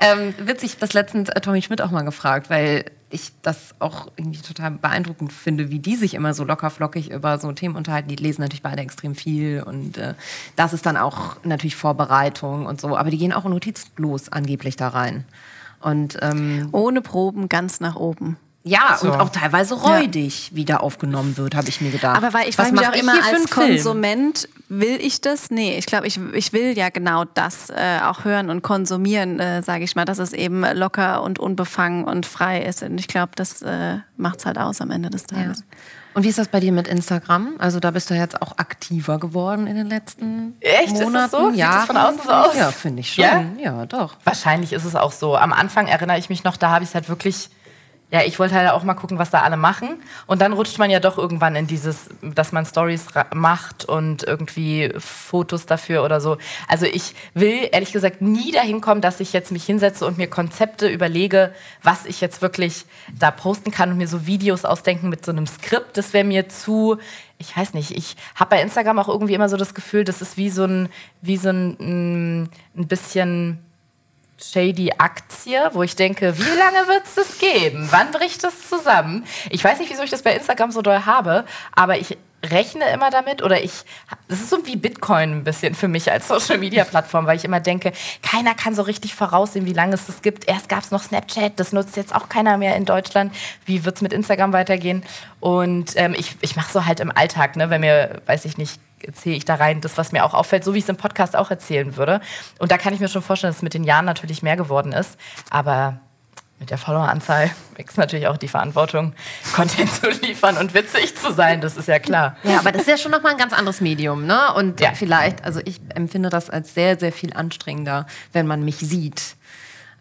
Speaker 4: Ähm, witzig, das letztens äh, Tommy Schmidt auch mal gefragt, weil ich das auch irgendwie total beeindruckend finde, wie die sich immer so locker flockig über so Themen unterhalten. Die lesen natürlich beide extrem viel und äh, das ist dann auch natürlich Vorbereitung und so. Aber die gehen auch notizlos angeblich da rein. Und, ähm,
Speaker 2: Ohne Proben ganz nach oben.
Speaker 4: Ja, so. und auch teilweise räudig ja. wieder aufgenommen wird, habe ich mir gedacht.
Speaker 2: Aber weil ich frage mich auch immer als Konsument, will ich das? Nee, ich glaube, ich, ich will ja genau das äh, auch hören und konsumieren, äh, sage ich mal, dass es eben locker und unbefangen und frei ist. Und ich glaube, das äh, macht es halt aus am Ende des Tages. Ja.
Speaker 4: Und wie ist das bei dir mit Instagram? Also da bist du jetzt auch aktiver geworden in den letzten
Speaker 1: Echt?
Speaker 4: Monaten.
Speaker 1: Ist das so? Sieht das von außen so aus?
Speaker 4: Ja, finde ich schon.
Speaker 1: Ja?
Speaker 4: ja, doch.
Speaker 1: Wahrscheinlich ist es auch so. Am Anfang erinnere ich mich noch, da habe ich es halt wirklich ja, ich wollte halt auch mal gucken, was da alle machen. Und dann rutscht man ja doch irgendwann in dieses, dass man Stories macht und irgendwie Fotos dafür oder so. Also ich will ehrlich gesagt nie dahin kommen, dass ich jetzt mich hinsetze und mir Konzepte überlege, was ich jetzt wirklich da posten kann und mir so Videos ausdenken mit so einem Skript. Das wäre mir zu ich weiß nicht, ich habe bei Instagram auch irgendwie immer so das Gefühl, das ist wie so ein, wie so ein, ein bisschen shady Aktie, wo ich denke, wie lange wird es das geben? Wann bricht das zusammen? Ich weiß nicht, wieso ich das bei Instagram so doll habe, aber ich rechne immer damit oder ich, das ist so wie Bitcoin ein bisschen für mich als Social Media Plattform, weil ich immer denke, keiner kann so richtig voraussehen, wie lange es das gibt. Erst gab es noch Snapchat, das nutzt jetzt auch keiner mehr in Deutschland. Wie wird es mit Instagram weitergehen? Und ähm, ich, ich mache so halt im Alltag, ne, wenn mir, weiß ich nicht, erzähle ich da rein, das, was mir auch auffällt, so wie ich es im Podcast auch erzählen würde. Und da kann ich mir schon vorstellen, dass es mit den Jahren natürlich mehr geworden ist. Aber mit der Followeranzahl wächst natürlich auch die Verantwortung, Content zu liefern und witzig zu sein, das ist ja klar.
Speaker 4: Ja, aber das ist ja schon nochmal ein ganz anderes Medium, ne? Und ja. vielleicht, also ich empfinde das als sehr, sehr viel anstrengender, wenn man mich sieht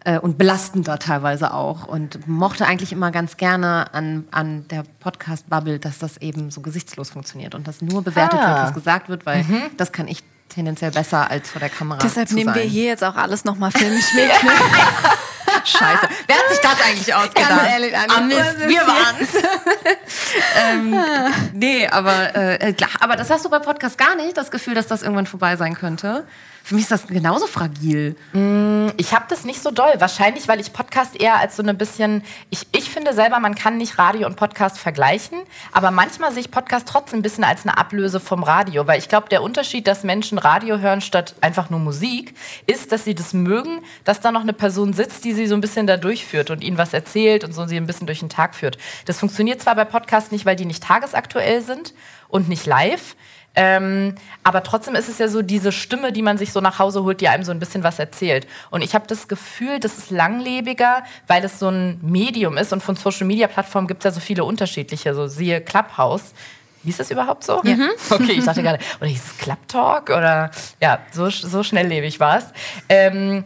Speaker 4: äh, und belastender teilweise auch. Und mochte eigentlich immer ganz gerne an, an der Podcast-Bubble, dass das eben so gesichtslos funktioniert und dass nur bewertet ah. wird, was gesagt wird, weil mhm. das kann ich tendenziell besser als vor der Kamera.
Speaker 2: Deshalb nehmen wir hier jetzt auch alles nochmal filmisch mit.
Speaker 4: Scheiße. Wer hat sich das eigentlich ausgedacht? Ehrlich, ah, Mist, wir waren's. ähm, nee, aber, äh, klar, aber das hast du bei Podcast gar nicht, das Gefühl, dass das irgendwann vorbei sein könnte. Für mich ist das genauso fragil.
Speaker 1: Ich habe das nicht so doll. Wahrscheinlich, weil ich Podcast eher als so ein bisschen. Ich, ich finde selber, man kann nicht Radio und Podcast vergleichen. Aber manchmal sehe ich Podcast trotzdem ein bisschen als eine Ablöse vom Radio. Weil ich glaube, der Unterschied, dass Menschen Radio hören statt einfach nur Musik, ist, dass sie das mögen, dass da noch eine Person sitzt, die sie so ein bisschen da durchführt und ihnen was erzählt und so sie ein bisschen durch den Tag führt. Das funktioniert zwar bei Podcasts nicht, weil die nicht tagesaktuell sind und nicht live. Ähm, aber trotzdem ist es ja so diese Stimme, die man sich so nach Hause holt, die einem so ein bisschen was erzählt. Und ich habe das Gefühl, das ist langlebiger, weil es so ein Medium ist. Und von Social Media Plattformen gibt es ja so viele unterschiedliche, so siehe Clubhouse. Hieß das überhaupt so? Ja. Okay, ich dachte gerade, oder hieß es Club Talk? Oder ja, so, so schnelllebig war es. Ähm,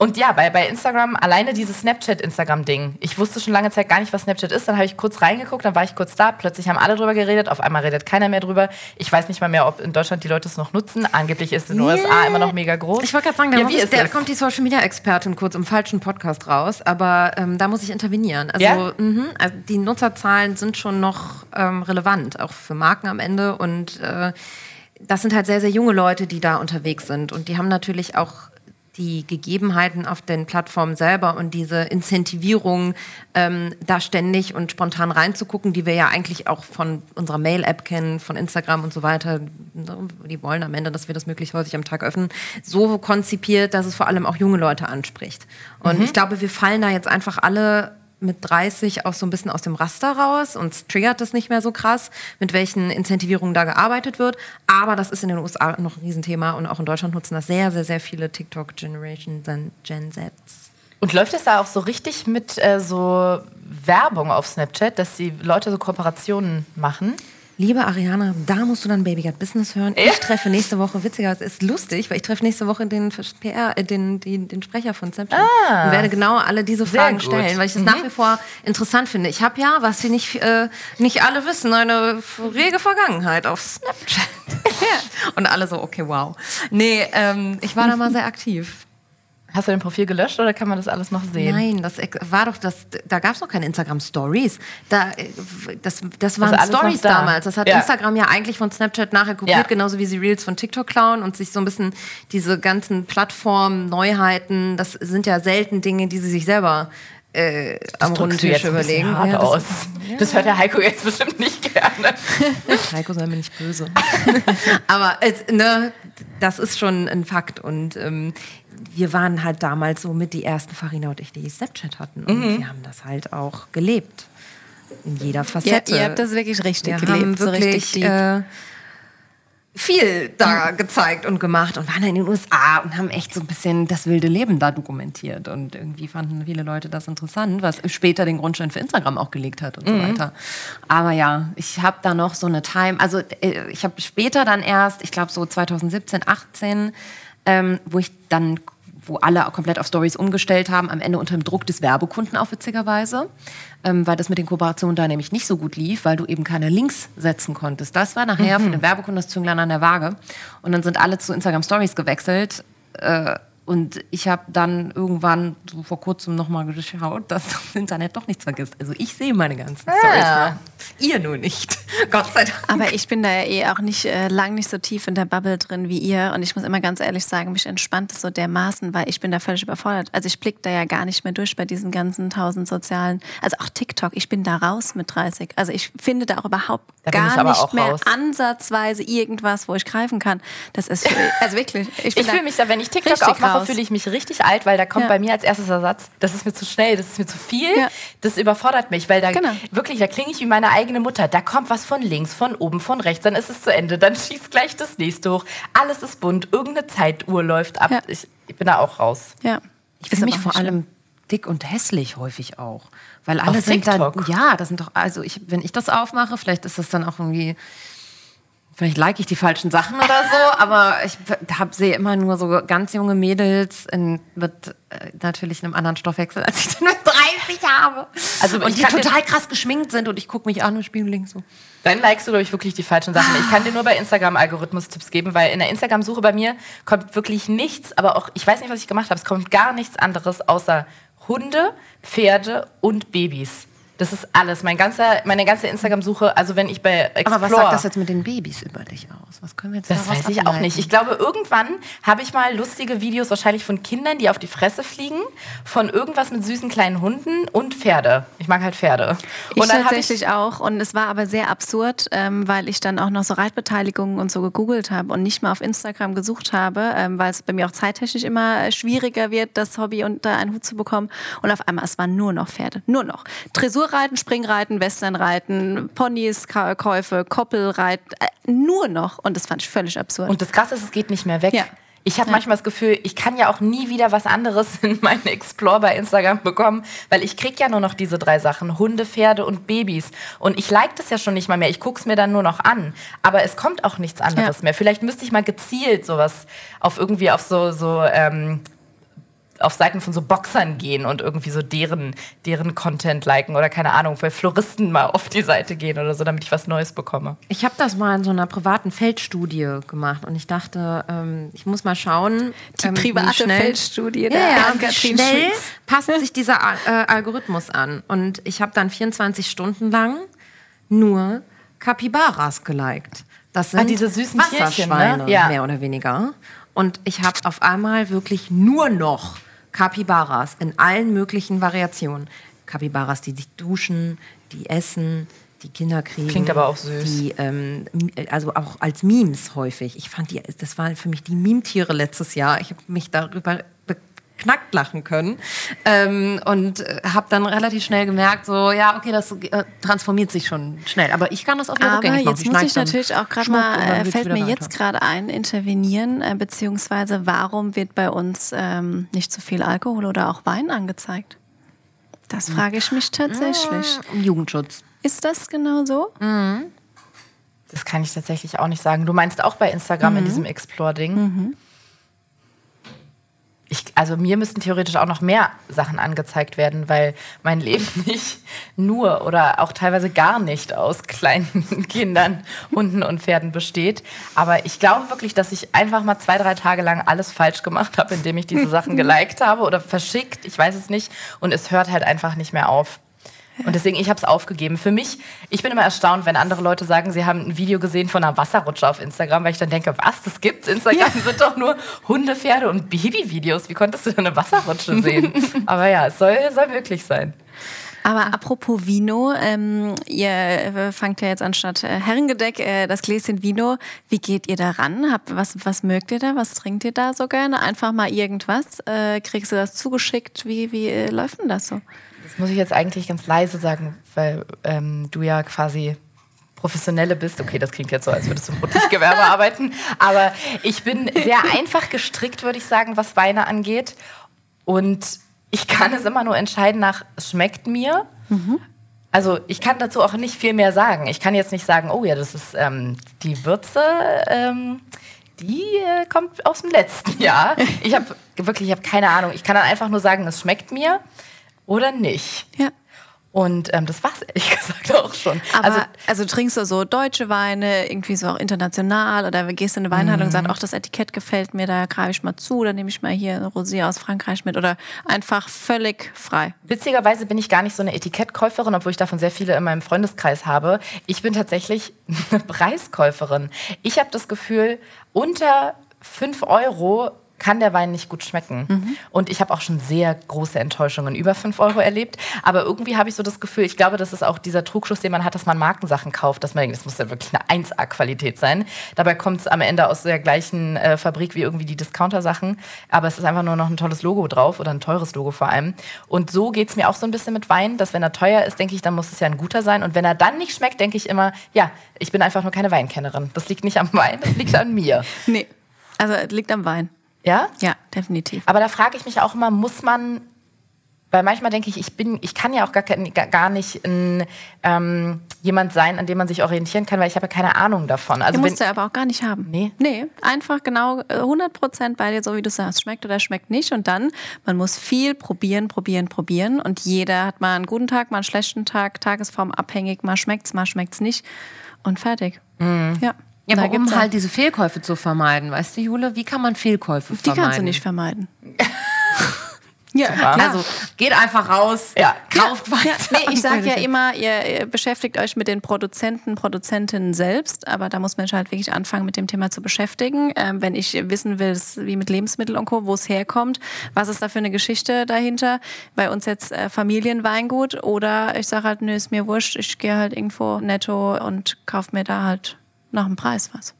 Speaker 1: und ja, bei, bei Instagram alleine dieses Snapchat-Instagram-Ding. Ich wusste schon lange Zeit gar nicht, was Snapchat ist. Dann habe ich kurz reingeguckt, dann war ich kurz da. Plötzlich haben alle drüber geredet. Auf einmal redet keiner mehr drüber. Ich weiß nicht mal mehr, ob in Deutschland die Leute es noch nutzen. Angeblich ist es in den USA immer noch mega groß.
Speaker 4: Ich wollte gerade sagen, da
Speaker 1: Ja, wie
Speaker 4: ich,
Speaker 1: ist
Speaker 4: der,
Speaker 1: es?
Speaker 4: kommt die Social Media Expertin kurz im falschen Podcast raus, aber ähm, da muss ich intervenieren. Also,
Speaker 1: Ja?
Speaker 4: mhm, also die Nutzerzahlen sind schon noch ähm, relevant, auch für Marken am Ende. Und äh, das sind halt sehr, sehr junge Leute, die da unterwegs sind. Und die haben natürlich auch die Gegebenheiten auf den Plattformen selber und diese Incentivierung, ähm, da ständig und spontan reinzugucken, die wir ja eigentlich auch von unserer Mail-App kennen, von Instagram und so weiter. Die wollen am Ende, dass wir das möglichst häufig am Tag öffnen, so konzipiert, dass es vor allem auch junge Leute anspricht. Und ich glaube, wir fallen da jetzt einfach alle mit 30 auch so ein bisschen aus dem Raster raus. Uns triggert das nicht mehr so krass, mit welchen Incentivierungen da gearbeitet wird. Aber das ist in den USA noch ein Riesenthema und auch in Deutschland nutzen das sehr, sehr, sehr viele TikTok-Generation Gen Zs.
Speaker 1: Und läuft es da auch so richtig mit äh, so Werbung auf Snapchat, dass die Leute so Kooperationen machen?
Speaker 4: Liebe Ariana, da musst du dann Baby Got Business hören. Ich treffe nächste Woche, witziger, es ist lustig, weil ich treffe nächste Woche den PR, äh, den, den, den Sprecher von Snapchat und werde genau alle diese Fragen
Speaker 1: gut.
Speaker 4: stellen, weil ich das nach wie vor interessant finde. Ich habe ja, was sie nicht, äh, nicht alle wissen, eine rege Vergangenheit auf Snapchat. Und alle so, okay, wow. Nee, ähm, ich war da mal sehr aktiv.
Speaker 1: Hast du dein Profil gelöscht oder kann man das alles noch sehen?
Speaker 4: Nein, das war doch das. Da gab es noch keine Instagram Stories. Da, äh, das, das waren
Speaker 1: noch
Speaker 4: Stories
Speaker 1: da.
Speaker 4: damals. Das hat
Speaker 1: Ja.
Speaker 4: Instagram ja eigentlich von Snapchat nachher kopiert,
Speaker 1: Ja.
Speaker 4: genauso wie sie Reels von TikTok klauen und sich so ein bisschen diese ganzen Plattformen, Neuheiten, das sind ja selten Dinge, die sie sich selber äh, am
Speaker 1: ein bisschen
Speaker 4: überlegen.
Speaker 1: hart
Speaker 4: Ja,
Speaker 1: aus.
Speaker 4: das,
Speaker 1: Das hört der Heiko jetzt bestimmt nicht gerne.
Speaker 4: Heiko sei mir nicht böse. Aber es, ne, das ist schon ein Fakt. Und ähm, wir waren halt damals so mit die ersten Farina und ich, die Snapchat hatten. Und
Speaker 2: Mhm.
Speaker 4: wir haben das halt auch gelebt. In jeder Facette.
Speaker 2: ihr habt das wirklich richtig
Speaker 4: wir
Speaker 2: gelebt,
Speaker 4: haben
Speaker 2: so
Speaker 4: wirklich
Speaker 2: richtig deep.
Speaker 4: äh, viel da gezeigt und gemacht und waren in den USA und haben echt so ein bisschen das wilde Leben da dokumentiert. Und irgendwie fanden viele Leute das interessant, was später den Grundstein für Instagram auch gelegt hat und so weiter. Aber ja, ich habe da noch so eine Time, also äh, ich habe später dann erst, ich glaube so 2017, 18, ähm, wo ich dann wo alle komplett auf Stories umgestellt haben, am Ende unter dem Druck des Werbekunden auch witzigerweise, ähm, weil das mit den Kooperationen da nämlich nicht so gut lief, weil du eben keine Links setzen konntest. Das war nachher für den Werbekunden das Zünglein an der Waage. Und dann sind alle zu Instagram Stories gewechselt. Äh, und ich habe dann irgendwann so vor kurzem nochmal geschaut, dass das Internet doch nichts vergisst. Also ich sehe meine ganzen Stories. noch. Ihr nur nicht. Gott sei Dank.
Speaker 2: Aber ich bin da ja eh auch nicht äh, lang nicht so tief in der Bubble drin wie ihr. Und ich muss immer ganz ehrlich sagen, mich entspannt es so dermaßen, weil ich bin da völlig überfordert. Also ich blick da ja gar nicht mehr durch bei diesen ganzen tausend sozialen, also auch TikTok, ich bin da raus mit 30. Also ich finde da auch überhaupt
Speaker 1: Da
Speaker 2: gar nicht mehr
Speaker 1: raus.
Speaker 2: ansatzweise irgendwas, wo ich greifen kann. Das ist, also wirklich. Ich,
Speaker 1: Ich fühle mich da, wenn ich TikTok aufmache,
Speaker 2: raus.
Speaker 1: fühle ich mich richtig alt, weil da kommt
Speaker 2: Ja.
Speaker 1: bei mir als erstes Ersatz, das ist mir zu schnell, das ist mir zu viel,
Speaker 2: Ja.
Speaker 1: das überfordert mich, weil da
Speaker 2: Genau.
Speaker 1: wirklich, da klinge ich wie meine eigene Mutter. Da kommt was von links, von oben, von rechts, dann ist es zu Ende, dann schießt gleich das nächste hoch. Alles ist bunt, irgendeine Zeituhr läuft ab.
Speaker 2: Ja.
Speaker 1: Ich, ich bin da auch raus.
Speaker 2: Ja.
Speaker 4: Ich finde mich vor allem dick und hässlich häufig auch. Weil alle
Speaker 1: Auf
Speaker 4: sind dann,
Speaker 1: TikTok?
Speaker 4: ja, das sind doch, also ich, wenn ich das aufmache, vielleicht ist das dann auch irgendwie, vielleicht like ich die falschen Sachen oder so, aber ich sehe immer nur so ganz junge Mädels in, mit äh, natürlich einem anderen Stoffwechsel, als ich den mit 30 habe.
Speaker 1: Also
Speaker 4: und die total krass geschminkt sind und ich gucke mich an und spiele links so.
Speaker 1: Dann likest du, glaube ich, wirklich die falschen Sachen. Ich kann dir nur bei Instagram Algorithmus-Tipps geben, weil in der Instagram-Suche bei mir kommt wirklich nichts, aber auch, ich weiß nicht, was ich gemacht habe, es kommt gar nichts anderes außer Hunde, Pferde und Babys. Das ist alles. Mein ganzer, meine ganze Instagram-Suche, also wenn ich bei Explore...
Speaker 4: Aber was sagt das jetzt mit den Babys über dich aus? Was können wir jetzt
Speaker 1: Das weiß ich auch nicht. Ich glaube, irgendwann habe ich mal lustige Videos wahrscheinlich von Kindern, die auf die Fresse fliegen, von irgendwas mit süßen kleinen Hunden und Pferde. Ich mag halt Pferde.
Speaker 2: Ich
Speaker 1: und dann habe
Speaker 2: tatsächlich auch. Und es war aber sehr absurd, ähm, weil ich dann auch noch so Reitbeteiligungen und so gegoogelt habe und nicht mal auf Instagram gesucht habe, ähm, weil es bei mir auch zeittechnisch immer äh, schwieriger wird, das Hobby unter einen Hut zu bekommen. Und auf einmal, es waren nur noch Pferde. Nur noch. Dressurreiten, Springreiten, Westernreiten, Ponys, Käufe, Koppelreiten. Äh, nur noch. Und das fand ich völlig absurd.
Speaker 1: Und das Krasse ist, es geht nicht mehr weg.
Speaker 2: Ja.
Speaker 1: Ich habe manchmal das Gefühl, ich kann ja auch nie wieder was anderes in meinen Explore bei Instagram bekommen, weil ich krieg ja nur noch diese drei Sachen, Hunde, Pferde und Babys. Und ich like das ja schon nicht mal mehr, ich guck's mir dann nur noch an. Aber es kommt auch nichts anderes
Speaker 2: Ja.
Speaker 1: mehr. Vielleicht müsste ich mal gezielt sowas auf irgendwie auf so, so ähm, auf Seiten von so Boxern gehen und irgendwie so deren, deren Content liken oder keine Ahnung, bei Floristen mal auf die Seite gehen oder so, damit ich was Neues bekomme.
Speaker 4: Ich habe das mal in so einer privaten Feldstudie gemacht und ich dachte, ähm, ich muss mal schauen.
Speaker 2: Die
Speaker 4: ähm, wie
Speaker 2: private
Speaker 4: schnell-
Speaker 2: Feldstudie
Speaker 4: Ja,
Speaker 2: der
Speaker 4: ja, wie
Speaker 2: Ann-Kathrin
Speaker 4: schnell passt sich dieser äh, Algorithmus an. Und ich habe dann 24 Stunden lang nur Capybaras geliked. Das sind
Speaker 1: Ah, diese süßen Tierchen,
Speaker 4: Wasserschweine,
Speaker 1: ne? Ja.
Speaker 4: mehr oder weniger. Und ich habe auf einmal wirklich nur noch Capybaras in allen möglichen Variationen. Capybaras, die sich duschen, die essen, die Kinder kriegen.
Speaker 1: Klingt aber auch süß.
Speaker 4: Die, ähm, also auch als Memes häufig. Ich fand die, das waren für mich die Meme-Tiere letztes Jahr. Ich habe mich darüber beknackt lachen können ähm, und äh, habe dann relativ schnell gemerkt, so ja, okay, das äh, transformiert sich schon schnell. Aber ich kann das auch wieder
Speaker 2: Aber
Speaker 4: rückgängig machen.
Speaker 2: jetzt muss ich natürlich auch gerade mal, äh, fällt mir
Speaker 4: weiter.
Speaker 2: jetzt gerade ein, intervenieren, äh, beziehungsweise warum wird bei uns ähm, nicht so viel Alkohol oder auch Wein angezeigt? Das frage ich mich tatsächlich.
Speaker 4: Jugendschutz.
Speaker 2: Ist das genau so?
Speaker 1: Das kann ich tatsächlich auch nicht sagen. Du meinst auch bei Instagram in diesem Explore-Ding? Ich, also mir müssten theoretisch auch noch mehr Sachen angezeigt werden, weil mein Leben nicht nur oder auch teilweise gar nicht aus kleinen Kindern, Hunden und Pferden besteht. Aber ich glaube wirklich, dass ich einfach mal zwei, drei Tage lang alles falsch gemacht habe, indem ich diese Sachen geliked habe oder verschickt. Ich weiß es nicht. Und es hört halt einfach nicht mehr auf. Und deswegen, ich habe es aufgegeben. Für mich, ich bin immer erstaunt, wenn andere Leute sagen, sie haben ein Video gesehen von einer Wasserrutsche auf Instagram, weil ich dann denke, was, das gibt's? Instagram sind doch nur Hunde, Pferde und Babyvideos. Wie konntest du denn eine Wasserrutsche sehen? Aber ja, es soll, soll möglich sein.
Speaker 2: Aber apropos Vino, ähm, ihr äh, fangt ja jetzt anstatt äh, Herrengedeck äh, das Gläschen Vino. Wie geht ihr da ran? Habt, was, was mögt ihr da? Was trinkt ihr da so gerne? Einfach mal irgendwas? Äh, kriegst du das zugeschickt? Wie, wie äh, läuft denn das so?
Speaker 1: Das muss ich jetzt eigentlich ganz leise sagen, weil ähm, du ja quasi Professionelle bist. Okay, das klingt jetzt so, als würdest du im Boutique-Gewerbe arbeiten. Aber ich bin sehr einfach gestrickt, würde ich sagen, was Weine angeht. Und ich kann es immer nur entscheiden nach, es schmeckt mir. Also ich kann dazu auch nicht viel mehr sagen. Ich kann jetzt nicht sagen, oh ja, das ist ähm, die Würze, ähm, die äh, kommt aus dem letzten Jahr. Ich habe wirklich, ich habe keine Ahnung. Ich kann dann einfach nur sagen, es schmeckt mir oder nicht.
Speaker 2: Ja.
Speaker 1: Und ähm, das war's ehrlich gesagt auch schon.
Speaker 2: Aber
Speaker 1: also
Speaker 2: also, trinkst du so deutsche Weine, irgendwie so auch international oder gehst in eine Weinhandlung und sagst, ach, das Etikett gefällt mir, da greife ich mal zu, dann nehme ich mal hier ein Rosé aus Frankreich mit oder einfach völlig frei.
Speaker 1: Witzigerweise bin ich gar nicht so eine Etikettkäuferin, obwohl ich davon sehr viele in meinem Freundeskreis habe. Ich bin tatsächlich eine Preiskäuferin. Ich habe das Gefühl, unter 5 Euro kann der Wein nicht gut schmecken. Und ich habe auch schon sehr große Enttäuschungen über 5 Euro erlebt. Aber irgendwie habe ich so das Gefühl, ich glaube, das ist auch dieser Trugschluss, den man hat, dass man Markensachen kauft, dass man denkt, das muss ja wirklich eine 1A-Qualität sein. Dabei kommt es am Ende aus der gleichen äh, Fabrik wie irgendwie die Discounter-Sachen. Aber es ist einfach nur noch ein tolles Logo drauf oder ein teures Logo vor allem. Und so geht es mir auch so ein bisschen mit Wein, dass wenn er teuer ist, denke ich, dann muss es ja ein guter sein. Und wenn er dann nicht schmeckt, denke ich immer, ja, ich bin einfach nur keine Weinkennerin. Das liegt nicht am Wein, das liegt an mir.
Speaker 2: Nee. Also es liegt am Wein.
Speaker 1: Ja?
Speaker 2: Ja, definitiv.
Speaker 1: Aber da frage ich mich auch immer, muss man, weil manchmal denke ich, ich bin, ich kann ja auch gar, kein- gar- nicht ein, ähm, jemand sein, an dem man sich orientieren kann, weil ich habe ja keine Ahnung davon. Also wenn,
Speaker 2: musst du aber auch gar nicht haben.
Speaker 1: Nee.
Speaker 2: Nee, einfach genau äh, 100% bei dir, so wie du sagst. Schmeckt oder schmeckt nicht. Und dann, man muss viel probieren, probieren, probieren. Und jeder hat mal einen guten Tag, mal einen schlechten Tag, tagesformabhängig. Mal schmeckt's, mal schmeckt's nicht. Und fertig.
Speaker 1: Mhm.
Speaker 2: Ja.
Speaker 4: Ja, aber um halt diese Fehlkäufe zu vermeiden, weißt du, Jule, wie kann man Fehlkäufe
Speaker 2: Die
Speaker 4: vermeiden?
Speaker 2: kannst du nicht vermeiden. Ja, klar.
Speaker 4: Also geht einfach raus,
Speaker 1: Ja.
Speaker 4: kauft weiter.
Speaker 2: Ja, nee, ich sage ja immer, ihr, ihr beschäftigt euch mit den Produzenten, Produzentinnen selbst, aber da muss man sich halt wirklich anfangen, mit dem Thema zu beschäftigen. Ähm, wenn ich wissen will, wie mit Lebensmitteln und Co., wo es herkommt, was ist da für eine Geschichte dahinter? Bei uns jetzt äh, Familienweingut oder ich sage halt, nö, ist mir wurscht, ich gehe halt irgendwo netto und kaufe mir da halt nach dem Preis was.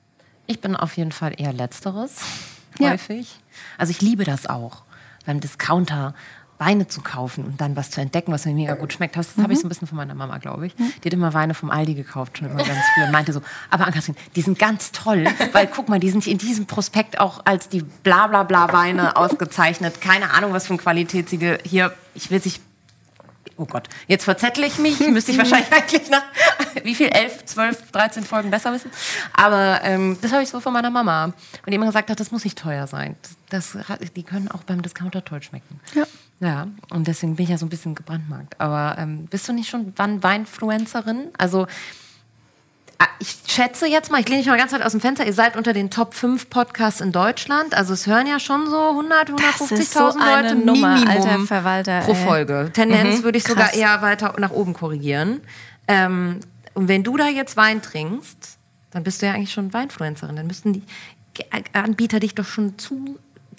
Speaker 4: Ich bin auf jeden Fall eher Letzteres,
Speaker 2: Ja.
Speaker 4: häufig. Also ich liebe das auch, beim Discounter Weine zu kaufen und dann was zu entdecken, was mir mega gut schmeckt. Das habe ich so ein bisschen von meiner Mama, glaube ich. Die hat immer Weine vom Aldi gekauft, schon immer ganz früh und meinte so, aber Ann-Kathrin, die sind ganz toll, weil guck mal, die sind in diesem Prospekt auch als die bla bla bla Weine ausgezeichnet. Keine Ahnung, was für ein Qualitätssiegel hier, ich will sich Oh Gott, jetzt verzettel ich mich. Müsste ich wahrscheinlich eigentlich nach wie viel? Elf, zwölf, 13 Folgen besser wissen. Aber ähm, das habe ich so von meiner Mama. Und die immer gesagt hat, das muss nicht teuer sein. Das, das, die können auch beim Discounter toll schmecken.
Speaker 2: Ja.
Speaker 4: Ja, und deswegen bin ich ja so ein bisschen gebrandmarkt. Aber ähm, bist du nicht schon Wein- Weinfluencerin? Also ich schätze jetzt mal, ich lehne mich mal ganz weit aus dem Fenster, ihr seid unter den Top 5 Podcasts in Deutschland. Also es hören ja schon so 100,
Speaker 2: Das ist
Speaker 4: 150.000
Speaker 2: so
Speaker 4: Leute
Speaker 2: Nummer,
Speaker 4: Minimum
Speaker 2: alter Verwalter,
Speaker 4: pro
Speaker 2: ey.
Speaker 4: Folge. Tendenz würde ich sogar
Speaker 2: krass.
Speaker 4: eher weiter nach oben korrigieren. Ähm, und wenn du da jetzt Wein trinkst, dann bist du ja eigentlich schon Weinfluencerin. Dann müssten die Anbieter dich doch schon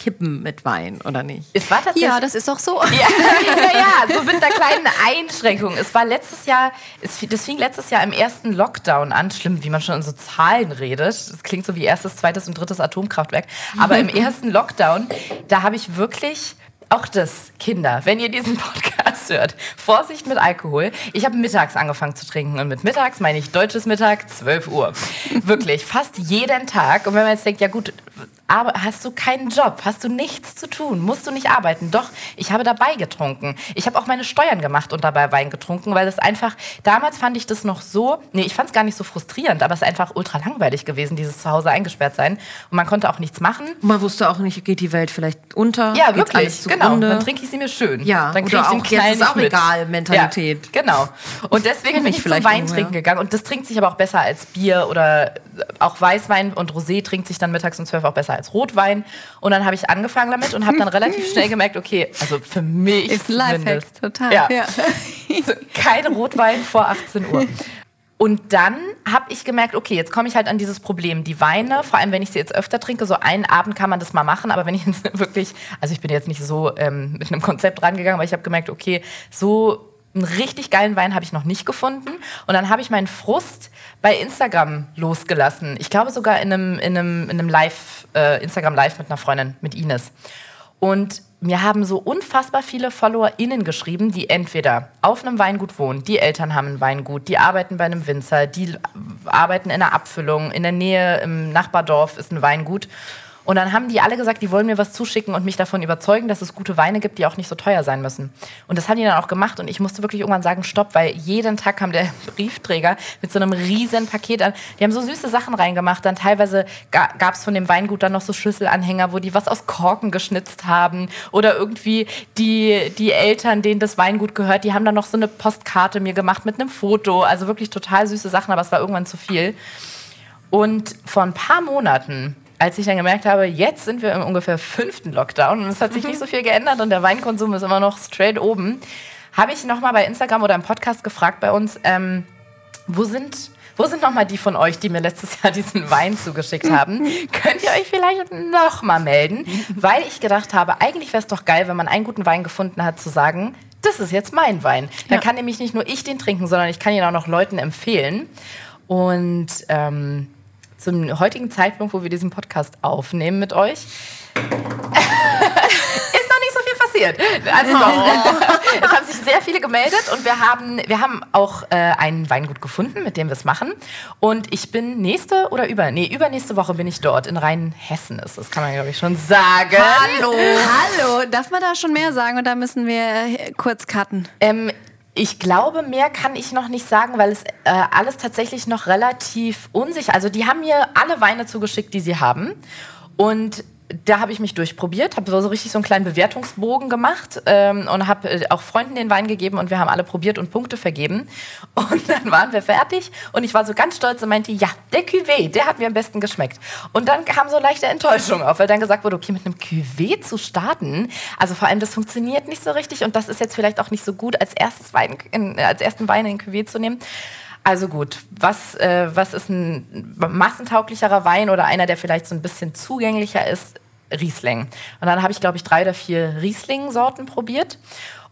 Speaker 4: zukippen mit Wein, oder nicht?
Speaker 1: Es war tatsächlich.
Speaker 2: Ja, das ist auch so.
Speaker 1: Ja, ja, ja, so mit einer kleinen Einschränkung. Es war letztes Jahr, es, das fing letztes Jahr im ersten Lockdown an. Schlimm, wie man schon in so Zahlen redet. Das klingt so wie erstes, zweites und drittes Atomkraftwerk. Aber im ersten Lockdown, da habe ich wirklich auch das, Kinder, wenn ihr diesen Podcast hört, Vorsicht mit Alkohol. Ich habe mittags angefangen zu trinken und mit mittags meine ich deutsches Mittag, 12 Uhr. Wirklich, fast jeden Tag. Und wenn man jetzt denkt, ja gut, aber hast du keinen Job, hast du nichts zu tun, musst du nicht arbeiten. Doch, ich habe dabei getrunken. Ich habe auch meine Steuern gemacht und dabei Wein getrunken, weil das einfach, damals fand ich das noch so, nee, ich fand es gar nicht so frustrierend, aber es ist einfach ultra langweilig gewesen, dieses zu Hause eingesperrt sein. Und man konnte auch nichts machen.
Speaker 4: Man wusste auch nicht, geht die Welt vielleicht unter?
Speaker 1: Ja, wirklich, genau. Dann trinke ich sie mir schön.
Speaker 4: Ja,
Speaker 1: dann
Speaker 4: oder
Speaker 1: krieg ich den
Speaker 4: auch, jetzt ist auch
Speaker 1: mit.
Speaker 4: egal, Mentalität.
Speaker 1: Ja, genau. Und deswegen bin
Speaker 4: ich
Speaker 1: zum Wein trinken
Speaker 4: ja.
Speaker 1: gegangen. Und das trinkt sich aber auch besser als Bier oder auch Weißwein und Rosé trinkt sich dann mittags um 12 auch besser als Rotwein. Und dann habe ich angefangen damit und habe dann relativ schnell gemerkt, okay, also für mich
Speaker 2: Ist ein Lifehack, total.
Speaker 1: Ja.
Speaker 2: Ja.
Speaker 1: Kein Rotwein vor 18 Uhr. Und dann habe ich gemerkt, okay, jetzt komme ich halt an dieses Problem. Die Weine, vor allem wenn ich sie jetzt öfter trinke, so einen Abend kann man das mal machen, aber wenn ich jetzt wirklich, also ich bin jetzt nicht so ähm, mit einem Konzept rangegangen, aber ich habe gemerkt, okay, so einen richtig geilen Wein habe ich noch nicht gefunden. Und dann habe ich meinen Frust bei Instagram losgelassen. Ich glaube sogar in einem, in einem, in einem Live, äh, Instagram Live mit einer Freundin, mit Ines. Und mir haben so unfassbar viele FollowerInnen geschrieben, die entweder auf einem Weingut wohnen, die Eltern haben ein Weingut, die arbeiten bei einem Winzer, die arbeiten in einer Abfüllung, in der Nähe im Nachbardorf ist ein Weingut. Und dann haben die alle gesagt, die wollen mir was zuschicken und mich davon überzeugen, dass es gute Weine gibt, die auch nicht so teuer sein müssen. Und das haben die dann auch gemacht und ich musste wirklich irgendwann sagen, stopp, weil jeden Tag kam der Briefträger mit so einem riesen Paket an. Die haben so süße Sachen reingemacht. Dann teilweise gab es von dem Weingut dann noch so Schlüsselanhänger, wo die was aus Korken geschnitzt haben. Oder irgendwie die, die Eltern, denen das Weingut gehört, die haben dann noch so eine Postkarte mir gemacht mit einem Foto. Also wirklich total süße Sachen, aber es war irgendwann zu viel. Und vor ein paar Monaten als ich dann gemerkt habe, jetzt sind wir im ungefähr fünften Lockdown und es hat sich nicht so viel geändert und der Weinkonsum ist immer noch straight oben, habe ich nochmal bei Instagram oder im Podcast gefragt bei uns, ähm, wo sind, wo sind nochmal die von euch, die mir letztes Jahr diesen Wein zugeschickt haben? Könnt ihr euch vielleicht nochmal melden? Weil ich gedacht habe, eigentlich wäre es doch geil, wenn man einen guten Wein gefunden hat, zu sagen, das ist jetzt mein Wein. Dann
Speaker 2: Ja.
Speaker 1: kann nämlich nicht nur ich den trinken, sondern ich kann ihn auch noch Leuten empfehlen. Und ähm, zum heutigen Zeitpunkt, wo wir diesen Podcast aufnehmen mit euch, ist noch nicht so viel passiert. Also doch. es haben sich sehr viele gemeldet und wir haben, wir haben auch äh, ein Weingut gefunden, mit dem wir es machen. Und ich bin nächste oder über, nee, übernächste Woche bin ich dort. In Rheinhessen ist das, kann man glaube ich schon sagen.
Speaker 2: Hallo. Hallo. Darf man da schon mehr sagen oder müssen wir äh, kurz cutten?
Speaker 1: Ähm, ich glaube, mehr kann ich noch nicht sagen, weil es äh, alles tatsächlich noch relativ unsicher. Also die haben mir alle Weine zugeschickt, die sie haben. Und da habe ich mich durchprobiert, habe so richtig so einen kleinen Bewertungsbogen gemacht ähm, und habe äh, auch Freunden den Wein gegeben und wir haben alle probiert und Punkte vergeben. Und dann waren wir fertig und ich war so ganz stolz und meinte, ja, der Cuvée, der hat mir am besten geschmeckt. Und dann kam so leichte Enttäuschung auf, weil dann gesagt wurde, okay, mit einem Cuvée zu starten, also vor allem das funktioniert nicht so richtig und das ist jetzt vielleicht auch nicht so gut als, erstes Wein in, als ersten Wein in den Cuvée zu nehmen. Also gut, was, äh, was ist ein massentauglicherer Wein oder einer, der vielleicht so ein bisschen zugänglicher ist? Riesling. Und dann habe ich, glaube ich, drei oder vier Riesling-Sorten probiert.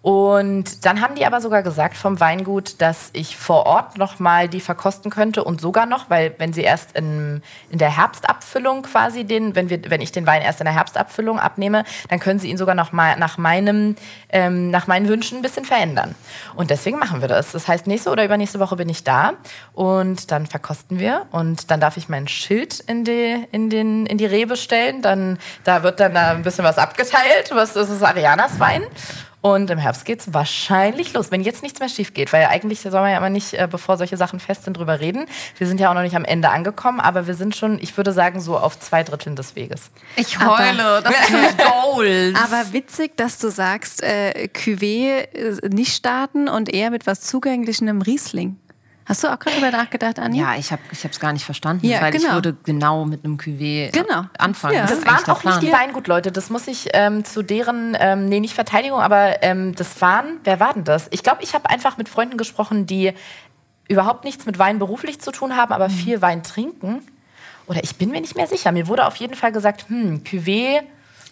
Speaker 1: Und dann haben die aber sogar gesagt vom Weingut, dass ich vor Ort nochmal die verkosten könnte und sogar noch, weil wenn sie erst in, in der Herbstabfüllung quasi den, wenn, wir, wenn ich den Wein erst in der Herbstabfüllung abnehme, dann können sie ihn sogar noch mal nach, meinem, ähm, nach meinen Wünschen ein bisschen verändern. Und deswegen machen wir das. Das heißt, nächste oder übernächste Woche bin ich da und dann verkosten wir und dann darf ich mein Schild in die, in den, in die Rebe stellen. Dann, da wird dann da ein bisschen was abgeteilt. Was, das ist Arianas Wein. Und im Herbst geht es wahrscheinlich los, wenn jetzt nichts mehr schief geht. Weil eigentlich soll man ja immer nicht, äh, bevor solche Sachen fest sind, drüber reden. Wir sind ja auch noch nicht am Ende angekommen, aber wir sind schon, ich würde sagen, so auf zwei Dritteln des Weges.
Speaker 4: Ich heule, aber, das ist Goals.
Speaker 2: Aber witzig, dass du sagst, äh, Cuvée äh, nicht starten und eher mit was Zugänglichem Riesling. Hast du auch gerade darüber nachgedacht, Anni?
Speaker 4: Ja, ich habe es gar nicht verstanden,
Speaker 2: Ja,
Speaker 4: weil
Speaker 2: genau.
Speaker 4: ich würde genau mit einem Cuvée
Speaker 2: Genau.
Speaker 4: anfangen.
Speaker 2: Ja.
Speaker 4: Das,
Speaker 1: Das waren auch nicht die Weingutleute. Das muss ich ähm, zu deren, ähm, nee, nicht Verteidigung, aber ähm, das waren, wer war denn das? Ich glaube, ich habe einfach mit Freunden gesprochen, die überhaupt nichts mit Wein beruflich zu tun haben,
Speaker 4: Mhm.
Speaker 1: aber viel Wein trinken. Oder ich bin mir nicht mehr sicher. Mir wurde auf jeden Fall gesagt, hm, Cuvée,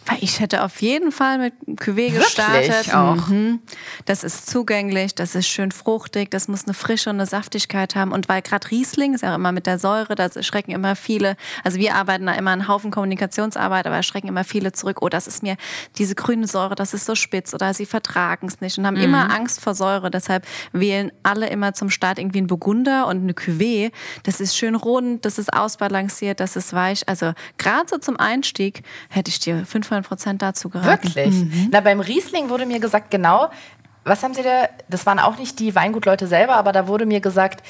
Speaker 2: Weil ich hätte auf jeden Fall mit Cuvée gestartet.
Speaker 1: Auch.
Speaker 2: Mhm. Das ist zugänglich, das ist schön fruchtig, das muss eine Frische und eine Saftigkeit haben. Und weil gerade Riesling ist ja auch immer mit der Säure, da schrecken immer viele, also wir arbeiten da immer einen Haufen Kommunikationsarbeit, aber schrecken immer viele zurück, oh, das ist mir diese grüne Säure, das ist so spitz oder sie vertragen es nicht und haben immer Angst vor Säure. Deshalb wählen alle immer zum Start irgendwie einen Burgunder und eine Cuvée. Das ist schön rund, das ist ausbalanciert, das ist weich. Also gerade so zum Einstieg hätte ich dir 500 Prozent dazu geraten.
Speaker 1: Wirklich? Na, beim Riesling wurde mir gesagt, genau, was haben Sie da, das waren auch nicht die Weingutleute selber, aber da wurde mir gesagt,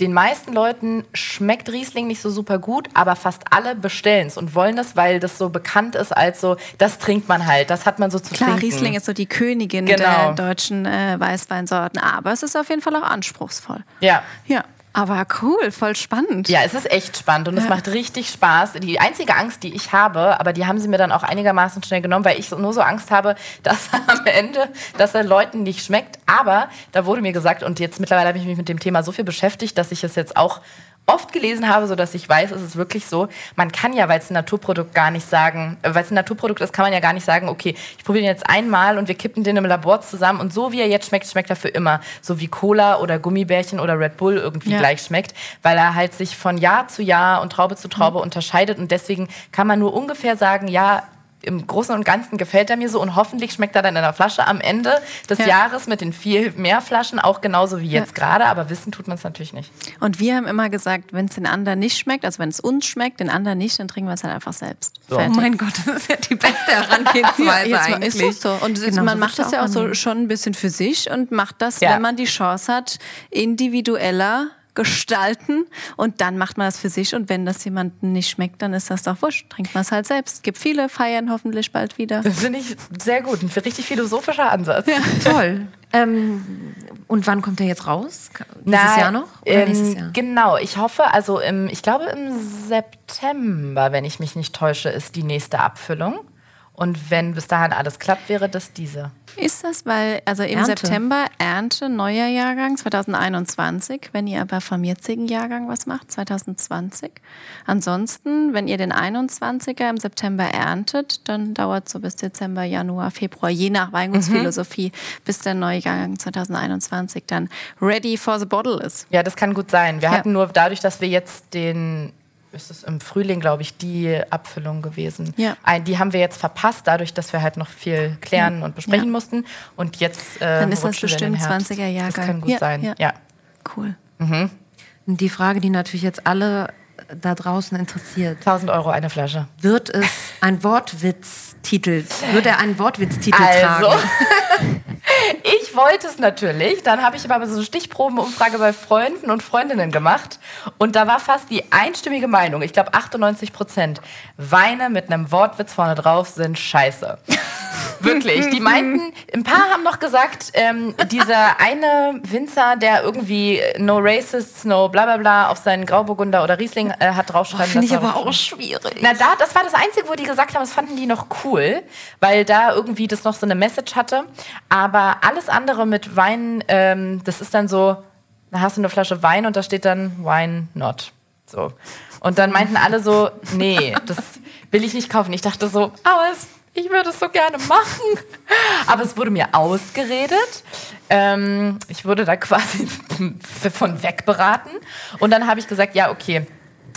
Speaker 1: den meisten Leuten schmeckt Riesling nicht so super gut, aber fast alle bestellen es und wollen es, weil das so bekannt ist als so, das trinkt man halt, das hat man so zu
Speaker 2: Klar,
Speaker 1: trinken.
Speaker 2: Riesling ist so die Königin
Speaker 1: Genau.
Speaker 2: der deutschen äh, Weißweinsorten, aber es ist auf jeden Fall auch anspruchsvoll.
Speaker 1: Ja.
Speaker 2: Ja, aber cool, voll spannend.
Speaker 1: Ja, es ist echt spannend und es macht richtig Spaß. Die einzige Angst, die ich habe, aber die haben sie mir dann auch einigermaßen schnell genommen, weil ich nur so Angst habe, dass am Ende, dass er Leuten nicht schmeckt. Aber da wurde mir gesagt, und jetzt mittlerweile habe ich mich mit dem Thema so viel beschäftigt, dass ich es jetzt auch oft gelesen habe, so dass ich weiß, es ist wirklich so. Man kann ja, weil es ein Naturprodukt gar nicht sagen, weil es ein Naturprodukt ist, kann man ja gar nicht sagen, okay, ich probiere den jetzt einmal und wir kippen den im Labor zusammen und so wie er jetzt schmeckt, schmeckt er für immer. So wie Cola oder Gummibärchen oder Red Bull irgendwie
Speaker 2: Ja.
Speaker 1: gleich schmeckt, weil er halt sich von Jahr zu Jahr und Traube zu Traube unterscheidet und deswegen kann man nur ungefähr sagen, ja, im Großen und Ganzen gefällt er mir so und hoffentlich schmeckt er dann in der Flasche am Ende des
Speaker 2: Ja.
Speaker 1: Jahres mit den viel mehr Flaschen auch genauso wie jetzt gerade, aber wissen tut man es natürlich nicht.
Speaker 2: Und wir haben immer gesagt, wenn es den anderen nicht schmeckt, also wenn es uns schmeckt, den anderen nicht, dann trinken wir es halt einfach selbst.
Speaker 1: So.
Speaker 4: Oh mein Gott, das ist ja die beste Herangehensweise eigentlich.
Speaker 2: ist so. Und
Speaker 4: Genau,
Speaker 2: man
Speaker 4: so
Speaker 2: macht das ja auch so schon ein bisschen für sich und macht das,
Speaker 1: Ja.
Speaker 2: wenn man die Chance hat, individueller gestalten und dann macht man das für sich und wenn das jemandem nicht schmeckt, dann ist das doch wurscht. Trinkt man es halt selbst. Gibt viele, feiern hoffentlich bald wieder.
Speaker 1: Das finde ich sehr gut. Ein richtig philosophischer Ansatz.
Speaker 4: Toll. Ähm, und wann kommt der jetzt raus? Dieses
Speaker 1: Na,
Speaker 4: Jahr noch? Oder
Speaker 1: ähm,
Speaker 4: nächstes Jahr?
Speaker 1: Genau, ich hoffe, also im, ich glaube im September, wenn ich mich nicht täusche, ist die nächste Abfüllung. Und wenn bis dahin alles klappt, wäre das diese.
Speaker 2: Ist das, weil, also im
Speaker 4: Ernte.
Speaker 2: September Ernte, neuer Jahrgang 2021, wenn ihr aber vom jetzigen Jahrgang was macht, 2020. Ansonsten, wenn ihr den 21er im September erntet, dann dauert so bis Dezember, Januar, Februar, je nach Weingunsphilosophie, bis der neue Jahrgang 2021 dann ready for the bottle ist.
Speaker 1: Ja, das kann gut sein. Wir
Speaker 2: Ja.
Speaker 1: hatten nur dadurch, dass wir jetzt den, ist es im Frühling, glaube ich, die Abfüllung gewesen.
Speaker 2: Ja.
Speaker 1: Ein, die haben wir jetzt verpasst, dadurch, dass wir halt noch viel klären und besprechen
Speaker 2: Ja.
Speaker 1: mussten. Und jetzt äh,
Speaker 2: Dann ist das bestimmt
Speaker 1: Herbst.
Speaker 2: 20er Jahrgang.
Speaker 1: Das kann gut
Speaker 2: Ja,
Speaker 1: sein.
Speaker 2: ja. Cool.
Speaker 4: Und die Frage, die natürlich jetzt alle da draußen interessiert,
Speaker 1: 1000 Euro eine Flasche.
Speaker 4: wird es ein Wortwitz-Titel, wird er einen Wortwitz-Titel
Speaker 1: Also,
Speaker 4: tragen?
Speaker 1: ich ich wollte es natürlich. Dann habe ich aber so eine Stichprobenumfrage bei Freunden und Freundinnen gemacht. Und da war fast die einstimmige Meinung, ich glaube 98 Prozent, Weine mit einem Wortwitz vorne drauf sind scheiße. Wirklich. Die meinten, ein paar haben noch gesagt, ähm, dieser eine Winzer, der irgendwie No Racists, No bla bla bla auf seinen Grauburgunder oder Riesling äh, hat draufschreiben
Speaker 4: Finde ich aber auch schwierig.
Speaker 1: Na, da, das war das Einzige, wo die gesagt haben, das fanden die noch cool, weil da irgendwie das noch so eine Message hatte. Aber alles andere mit Wein, ähm, das ist dann so, da hast du eine Flasche Wein und da steht dann Wine not. So. Und dann meinten alle so, nee, das will ich nicht kaufen. Ich dachte so, aber ich würde es so gerne machen. Aber es wurde mir ausgeredet. Ähm, ich wurde da quasi von wegberaten. Und dann habe ich gesagt, ja, okay,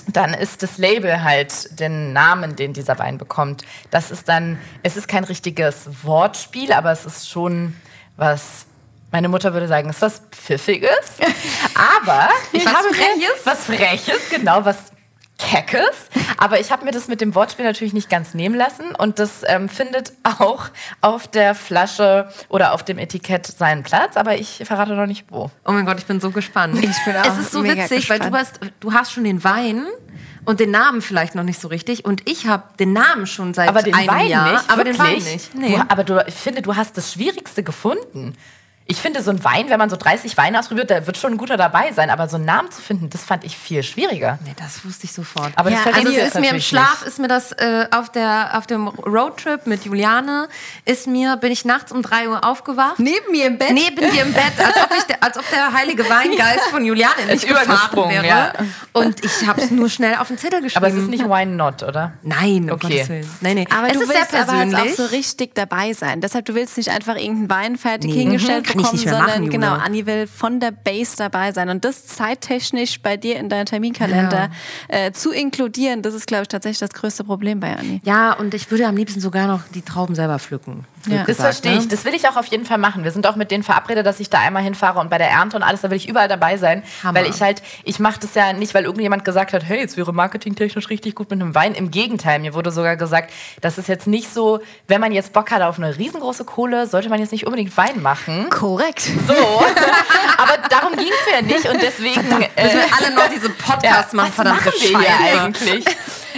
Speaker 1: dann ist das Label halt den Namen, den dieser Wein bekommt. Das ist dann, es ist kein richtiges Wortspiel, aber es ist schon was. Meine Mutter würde sagen, ist was Pfiffiges. Aber ich
Speaker 4: Was
Speaker 1: habe
Speaker 4: Freches?
Speaker 1: was Freches, genau, was Keckes. Aber ich habe mir das mit dem Wortspiel natürlich nicht ganz nehmen lassen. Und das ähm, findet auch auf der Flasche oder auf dem Etikett seinen Platz. Aber ich verrate noch nicht wo.
Speaker 4: Oh mein Gott, ich bin so gespannt.
Speaker 2: Ich bin auch
Speaker 4: Es ist so witzig, weil du
Speaker 2: gespannt.
Speaker 4: hast, du hast schon den Wein und den Namen vielleicht noch nicht so richtig. Und ich habe den Namen schon seit
Speaker 1: Aber den
Speaker 4: einem
Speaker 1: Wein
Speaker 4: Jahr.
Speaker 1: nicht.
Speaker 4: aber den Wein nicht. Nee.
Speaker 1: Du, aber du, ich finde, du hast das Schwierigste gefunden. Ich finde, so ein Wein, wenn man so 30 Weine ausprobiert, da wird schon ein guter dabei sein. Aber so einen Namen zu finden, das fand ich viel schwieriger.
Speaker 4: Nee, das wusste ich sofort.
Speaker 1: Aber das
Speaker 2: Ja,
Speaker 1: verstehe
Speaker 4: Also ist mir im Schlaf,
Speaker 1: nicht.
Speaker 4: ist mir das äh, auf, der, auf dem Roadtrip mit Juliane, ist mir, bin ich nachts um 3 Uhr aufgewacht.
Speaker 2: Neben mir im Bett.
Speaker 4: Neben dir im Bett, als ob, ich der, als ob der heilige Weingeist von Juliane in mich
Speaker 1: Ist
Speaker 4: gefahren
Speaker 1: übergesprungen,
Speaker 4: wäre.
Speaker 1: ja.
Speaker 4: Und ich habe es nur schnell auf den Zettel geschrieben.
Speaker 1: Aber es ist nicht Wine Not, oder?
Speaker 4: Nein, um
Speaker 1: Okay.
Speaker 4: Nein, nee.
Speaker 2: Aber
Speaker 4: es
Speaker 2: du
Speaker 4: ist sehr
Speaker 2: willst aber jetzt
Speaker 4: persönlich.
Speaker 2: auch so richtig dabei sein. Deshalb, du willst nicht einfach irgendeinen Wein fertig
Speaker 4: Nee.
Speaker 2: hingestellt
Speaker 4: Mhm. Kann mehr
Speaker 2: sondern
Speaker 4: machen,
Speaker 2: genau, Anni will von der Base dabei sein. Und das zeittechnisch bei dir in deinem Terminkalender äh, zu inkludieren, das ist, glaube ich, tatsächlich das größte Problem bei Anni.
Speaker 4: ja, und ich würde am liebsten sogar noch die Trauben selber pflücken.
Speaker 2: Ja.
Speaker 1: Das verstehe
Speaker 4: ne?
Speaker 1: ich. Das will ich auch auf jeden Fall machen. Wir sind auch mit denen verabredet, dass ich da einmal hinfahre und bei der Ernte und alles, da will ich überall dabei sein.
Speaker 4: Hammer.
Speaker 1: Weil ich halt, ich mache das ja nicht, weil irgendjemand gesagt hat, hey, es wäre marketingtechnisch richtig gut mit einem Wein. Im Gegenteil, mir wurde sogar gesagt, das ist jetzt nicht so, wenn man jetzt Bock hat auf eine riesengroße Kohle, sollte man jetzt nicht unbedingt Wein machen.
Speaker 2: Korrekt.
Speaker 1: So. Aber darum ging es mir nicht und deswegen.
Speaker 4: Müssen wir alle noch diese Podcasts machen,
Speaker 1: was
Speaker 4: verdammte
Speaker 1: machen wir hier eigentlich?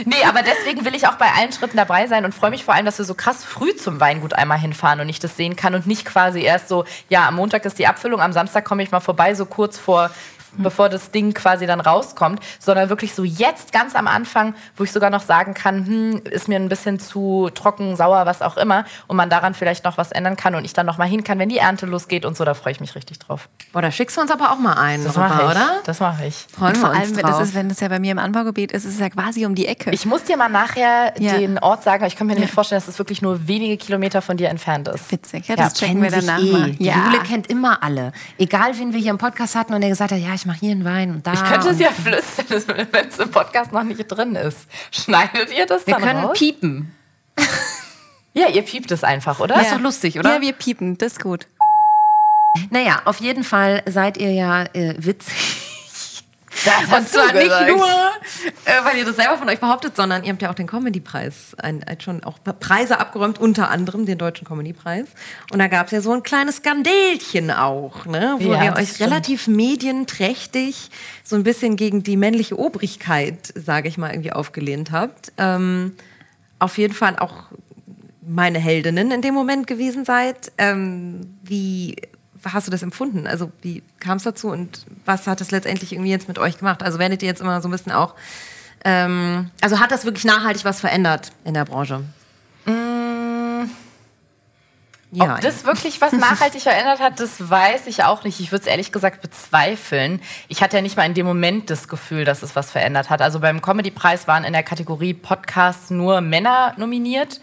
Speaker 1: Nee, aber deswegen will ich auch bei allen Schritten dabei sein und freue mich vor allem, dass wir so krass früh zum Weingut einmal hinfahren und ich das sehen kann und nicht quasi erst so, ja, am Montag ist die Abfüllung, am Samstag komme ich mal vorbei, so kurz vor bevor das Ding quasi dann rauskommt, sondern wirklich so jetzt ganz am Anfang, wo ich sogar noch sagen kann, hm, ist mir ein bisschen zu trocken, sauer, was auch immer und man daran vielleicht noch was ändern kann und ich dann noch mal hin kann, wenn die Ernte losgeht und so, da freue ich mich richtig drauf.
Speaker 4: Boah, da schickst du uns aber auch mal einen,
Speaker 1: Das
Speaker 4: rüber,
Speaker 1: mache ich,
Speaker 4: oder?
Speaker 1: das mache ich.
Speaker 4: Freuen
Speaker 2: Und vor
Speaker 4: wir uns
Speaker 2: allem, wenn
Speaker 4: drauf.
Speaker 2: das ist, wenn es ja bei mir im Anbaugebiet ist, ist es ja quasi um die Ecke.
Speaker 1: Ich muss dir mal nachher
Speaker 2: Ja.
Speaker 1: den Ort sagen, aber ich kann mir nämlich
Speaker 2: Ja.
Speaker 1: vorstellen, dass es wirklich nur wenige Kilometer von dir entfernt ist.
Speaker 2: Witzig, ja, das
Speaker 1: Ja,
Speaker 2: checken wir danach
Speaker 4: eh.
Speaker 2: mal.
Speaker 4: Die Jule kennt immer alle. Egal, wen wir hier im Podcast hatten und der gesagt hat, ja, ich mache hier einen Wein und da.
Speaker 1: Ich könnte es ja flüstern, wenn es im Podcast noch nicht drin ist. Schneidet ihr das
Speaker 4: Wir
Speaker 1: dann
Speaker 4: können
Speaker 1: raus?
Speaker 4: piepen.
Speaker 1: Ja, ihr piept es einfach, oder?
Speaker 4: Das ist doch lustig, oder?
Speaker 2: Ja, wir piepen, das ist gut.
Speaker 4: Naja, auf jeden Fall seid ihr ja äh, witzig.
Speaker 1: Das
Speaker 4: Und zwar nicht nur, äh, weil ihr das selber von euch behauptet, sondern ihr habt ja auch den Comedy-Preis, schon auch Preise abgeräumt, unter anderem den Deutschen Comedy-Preis. Und da gab es ja so ein kleines Skandelchen auch, ne, wo
Speaker 1: Ja,
Speaker 4: ihr euch
Speaker 1: stimmt.
Speaker 4: relativ medienträchtig so ein bisschen gegen die männliche Obrigkeit, sage ich mal, irgendwie aufgelehnt habt. Ähm, auf jeden Fall auch meine Heldinnen in dem Moment gewesen seid. Ähm, wie hast du das empfunden? Also wie kam es dazu und was hat das letztendlich irgendwie jetzt mit euch gemacht? Also werdet ihr jetzt immer so ein bisschen auch, ähm, also hat das wirklich nachhaltig was verändert in der Branche? Ja,
Speaker 1: Ob das wirklich was nachhaltig verändert hat, das weiß ich auch nicht. Ich würde es ehrlich gesagt bezweifeln. Ich hatte ja nicht mal in dem Moment das Gefühl, dass es was verändert hat. Also beim Comedy-Preis waren in der Kategorie Podcasts nur Männer nominiert.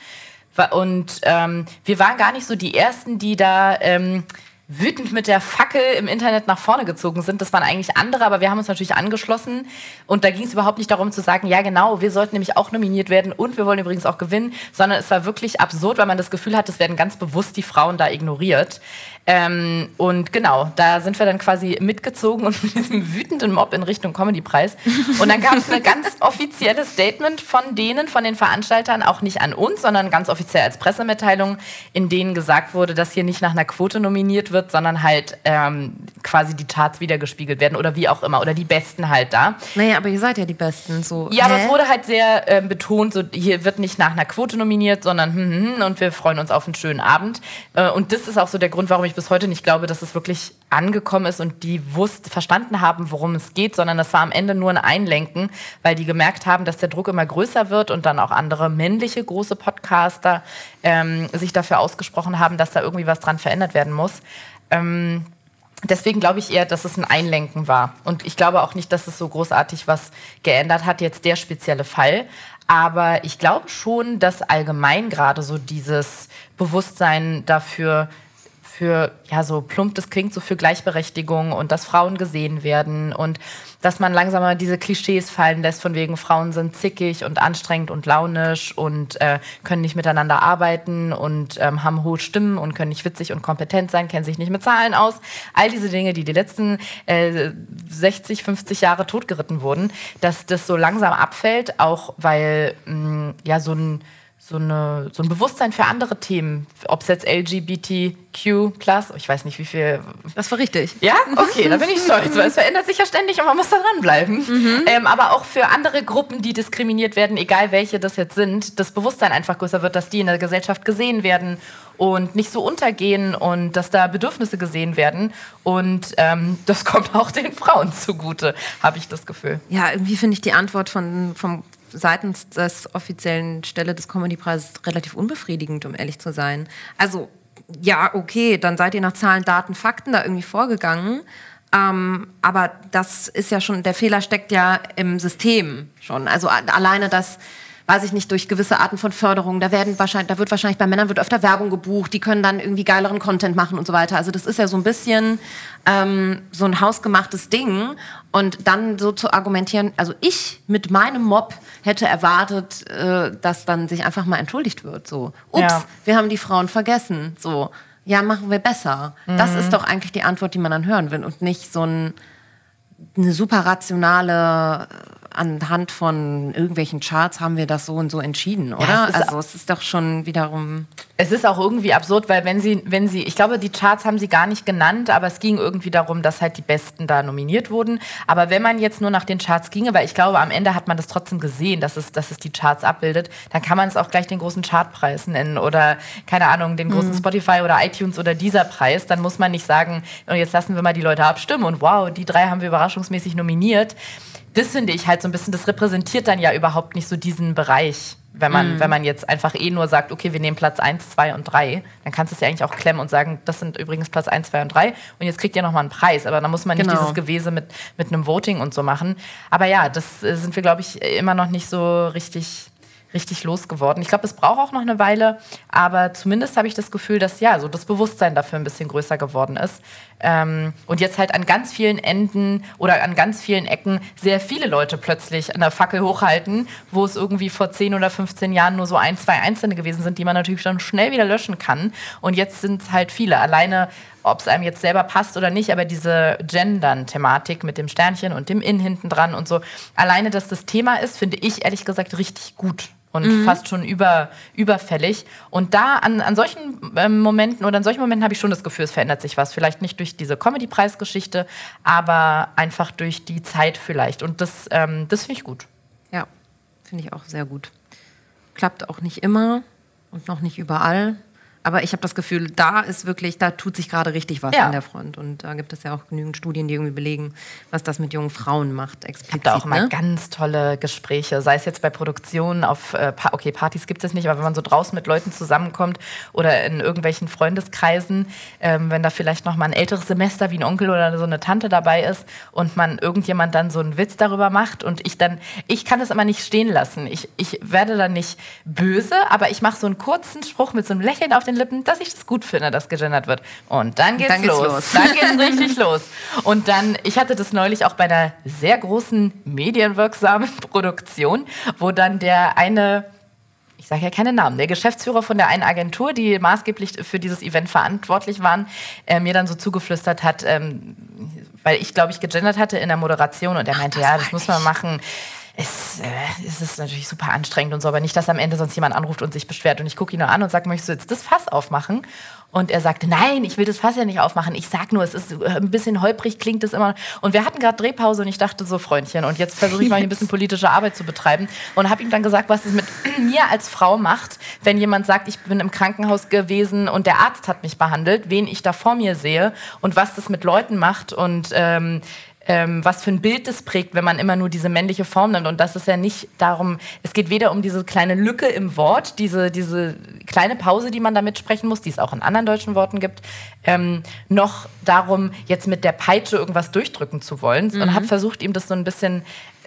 Speaker 1: Und ähm, wir waren gar nicht so die Ersten, die da ähm, wütend mit der Fackel im Internet nach vorne gezogen sind. Das waren eigentlich andere, aber wir haben uns natürlich angeschlossen. Und da ging es überhaupt nicht darum zu sagen, ja genau, wir sollten nämlich auch nominiert werden und wir wollen übrigens auch gewinnen, sondern es war wirklich absurd, weil man das Gefühl hat, es werden ganz bewusst die Frauen da ignoriert. Ähm, und genau, da sind wir dann quasi mitgezogen und mit diesem wütenden Mob in Richtung Comedy-Preis. Und dann gab es ein ganz offizielles Statement von denen, von den Veranstaltern, auch nicht an uns, sondern ganz offiziell als Pressemitteilung, in denen gesagt wurde, dass hier nicht nach einer Quote nominiert wird, sondern halt ähm, quasi die Charts wiedergespiegelt werden oder wie auch immer oder die Besten halt da.
Speaker 4: Naja, aber ihr seid ja die Besten. So.
Speaker 1: Ja, aber
Speaker 4: Hä?
Speaker 1: es wurde halt sehr ähm, betont, so hier wird nicht nach einer Quote nominiert, sondern hm, hm, hm, und wir freuen uns auf einen schönen Abend. Äh, und das ist auch so der Grund, warum ich bis heute nicht glaube, dass es wirklich angekommen ist und die wusst, verstanden haben, worum es geht, sondern das war am Ende nur ein Einlenken, weil die gemerkt haben, dass der Druck immer größer wird und dann auch andere männliche große Podcaster ähm, sich dafür ausgesprochen haben, dass da irgendwie was dran verändert werden muss. Ähm, Deswegen glaube ich eher, dass es ein Einlenken war. Und ich glaube auch nicht, dass es so großartig was geändert hat, jetzt der spezielle Fall. Aber ich glaube schon, dass allgemein gerade so dieses Bewusstsein dafür, für, ja, so plump das klingt, so für Gleichberechtigung und dass Frauen gesehen werden und dass man langsam mal diese Klischees fallen lässt, von wegen Frauen sind zickig und anstrengend und launisch und äh, können nicht miteinander arbeiten und ähm, haben hohe Stimmen und können nicht witzig und kompetent sein, kennen sich nicht mit Zahlen aus. All diese Dinge, die die letzten äh, 60, 50 Jahre totgeritten wurden, dass das so langsam abfällt, auch weil mh, ja so ein so, eine, so ein Bewusstsein für andere Themen, ob es jetzt LGBTQ+, ich weiß nicht wie viel.
Speaker 4: Das war richtig.
Speaker 1: Ja, okay, da bin ich stolz, weil es verändert sich ja ständig und man muss da dranbleiben. Ähm, aber auch für andere Gruppen, die diskriminiert werden, egal welche das jetzt sind, das Bewusstsein einfach größer wird, dass die in der Gesellschaft gesehen werden und nicht so untergehen und dass da Bedürfnisse gesehen werden. Und ähm, das kommt auch den Frauen zugute, habe ich das Gefühl.
Speaker 4: Ja, irgendwie finde ich die Antwort von, vom seitens des offiziellen Stelle des Comedy-Preises relativ unbefriedigend, um ehrlich zu sein. Also, ja, okay, dann seid ihr nach Zahlen, Daten, Fakten da irgendwie vorgegangen. Ähm, aber das ist ja schon, der Fehler steckt ja im System schon. Also alleine das, weiß ich nicht, durch gewisse Arten von Förderung, da werden wahrscheinlich, da wird wahrscheinlich bei Männern wird öfter Werbung gebucht, die können dann irgendwie geileren Content machen und so weiter. Also das ist ja so ein bisschen ähm, so ein hausgemachtes Ding. Und dann so zu argumentieren, also ich mit meinem Mob hätte erwartet, äh, dass dann sich einfach mal entschuldigt wird. So, ups,
Speaker 1: Ja.
Speaker 4: wir haben die Frauen vergessen. So, ja, machen wir besser. Das ist doch eigentlich die Antwort, die man dann hören will und nicht so ein, eine super rationale, anhand von irgendwelchen Charts haben wir das so und so entschieden, oder?
Speaker 1: ist-
Speaker 4: also es ist doch schon wiederum.
Speaker 1: Es ist auch irgendwie absurd, weil wenn sie, wenn sie, ich glaube, die Charts haben sie gar nicht genannt, aber es ging irgendwie darum, dass halt die Besten da nominiert wurden. Aber wenn man jetzt nur nach den Charts ginge, weil ich glaube, am Ende hat man das trotzdem gesehen, dass es, dass es die Charts abbildet, dann kann man es auch gleich den großen Chartpreis nennen oder, keine Ahnung, den großen Spotify oder iTunes oder dieser Preis. Dann muss man nicht sagen, "Oh, jetzt lassen wir mal die Leute abstimmen und wow, die drei haben wir überraschungsmäßig nominiert. Das finde ich halt so ein bisschen, das repräsentiert dann ja überhaupt nicht so diesen Bereich. Wenn man, wenn man jetzt einfach eh nur sagt, okay, wir nehmen Platz 1, 2 und 3, dann kannst du es ja eigentlich auch klemmen und sagen, das sind übrigens Platz 1, 2 und 3 und jetzt kriegt ihr nochmal einen Preis. Aber dann muss man nicht
Speaker 4: Genau.
Speaker 1: dieses Gewese mit, mit einem Voting und so machen. Aber ja, das äh, sind wir, glaube ich, immer noch nicht so richtig richtig losgeworden. Ich glaube, es braucht auch noch eine Weile, aber zumindest habe ich das Gefühl, dass ja, so das Bewusstsein dafür ein bisschen größer geworden ist. Ähm, und jetzt halt an ganz vielen Enden oder an ganz vielen Ecken sehr viele Leute plötzlich an der Fackel hochhalten, wo es irgendwie vor 10 oder 15 Jahren nur so ein, zwei Einzelne gewesen sind, die man natürlich dann schnell wieder löschen kann. Und jetzt sind es halt viele. Alleine ob es einem jetzt selber passt oder nicht, aber diese Gendern-Thematik mit dem Sternchen und dem In hinten dran und so, alleine, dass das Thema ist, finde ich ehrlich gesagt richtig gut und fast schon über, überfällig. Und da an, an solchen ähm, Momenten oder an solchen Momenten habe ich schon das Gefühl, es verändert sich was. Vielleicht nicht durch diese Comedy-Preisgeschichte, aber einfach durch die Zeit vielleicht. Und das, ähm, das finde ich gut.
Speaker 4: Ja, finde ich auch sehr gut. Klappt auch nicht immer und noch nicht überall. Aber ich habe das Gefühl, da ist wirklich, da tut sich gerade richtig was
Speaker 1: Ja.
Speaker 4: an der Front. Und da gibt es ja auch genügend Studien, die irgendwie belegen, was das mit jungen Frauen macht,
Speaker 1: Ich
Speaker 4: explizit.
Speaker 1: habe da auch
Speaker 4: ne?
Speaker 1: ganz tolle Gespräche, sei es jetzt bei Produktionen auf, äh, okay, Partys gibt es nicht, aber wenn man so draußen mit Leuten zusammenkommt oder in irgendwelchen Freundeskreisen, ähm, wenn da vielleicht noch mal ein älteres Semester wie ein Onkel oder so eine Tante dabei ist und man irgendjemand dann so einen Witz darüber macht und ich dann, ich kann das immer nicht stehen lassen. Ich, ich werde dann nicht böse, aber ich mache so einen kurzen Spruch mit so einem Lächeln auf den Lippen, dass ich das gut finde, dass gegendert wird. Und dann geht's,
Speaker 4: dann geht's
Speaker 1: los.
Speaker 4: los.
Speaker 1: Dann geht's richtig los. Und dann, ich hatte das neulich auch bei einer sehr großen medienwirksamen Produktion, wo dann der eine ich sage ja keine Namen, der Geschäftsführer von der einen Agentur, die maßgeblich für dieses Event verantwortlich waren, äh, mir dann so zugeflüstert hat, ähm, weil ich, glaube ich, gegendert hatte in der Moderation und er meinte, ja, das muss man machen. Es, äh, es ist natürlich super anstrengend und so, aber nicht, dass am Ende sonst jemand anruft und sich beschwert. Und ich gucke ihn nur an und sage, möchtest du jetzt das Fass aufmachen? Und er sagte, nein, ich will das Fass ja nicht aufmachen. Ich sag nur, es ist äh, ein bisschen holprig, klingt es immer. Und wir hatten gerade Drehpause und ich dachte so, Freundchen, und jetzt versuche ich mal ein bisschen politische Arbeit zu betreiben. Und habe ihm dann gesagt, was es mit mir als Frau macht, wenn jemand sagt, ich bin im Krankenhaus gewesen und der Arzt hat mich behandelt, wen ich da vor mir sehe und was das mit Leuten macht und ähm, ähm, was für ein Bild das prägt, wenn man immer nur diese männliche Form nimmt. Und das ist ja nicht darum, es geht weder um diese kleine Lücke im Wort, diese, diese kleine Pause, die man da mitsprechen muss, die es auch in anderen deutschen Worten gibt, ähm, noch darum, jetzt mit der Peitsche irgendwas durchdrücken zu wollen. Mhm. Und habe versucht, ihm das so ein bisschen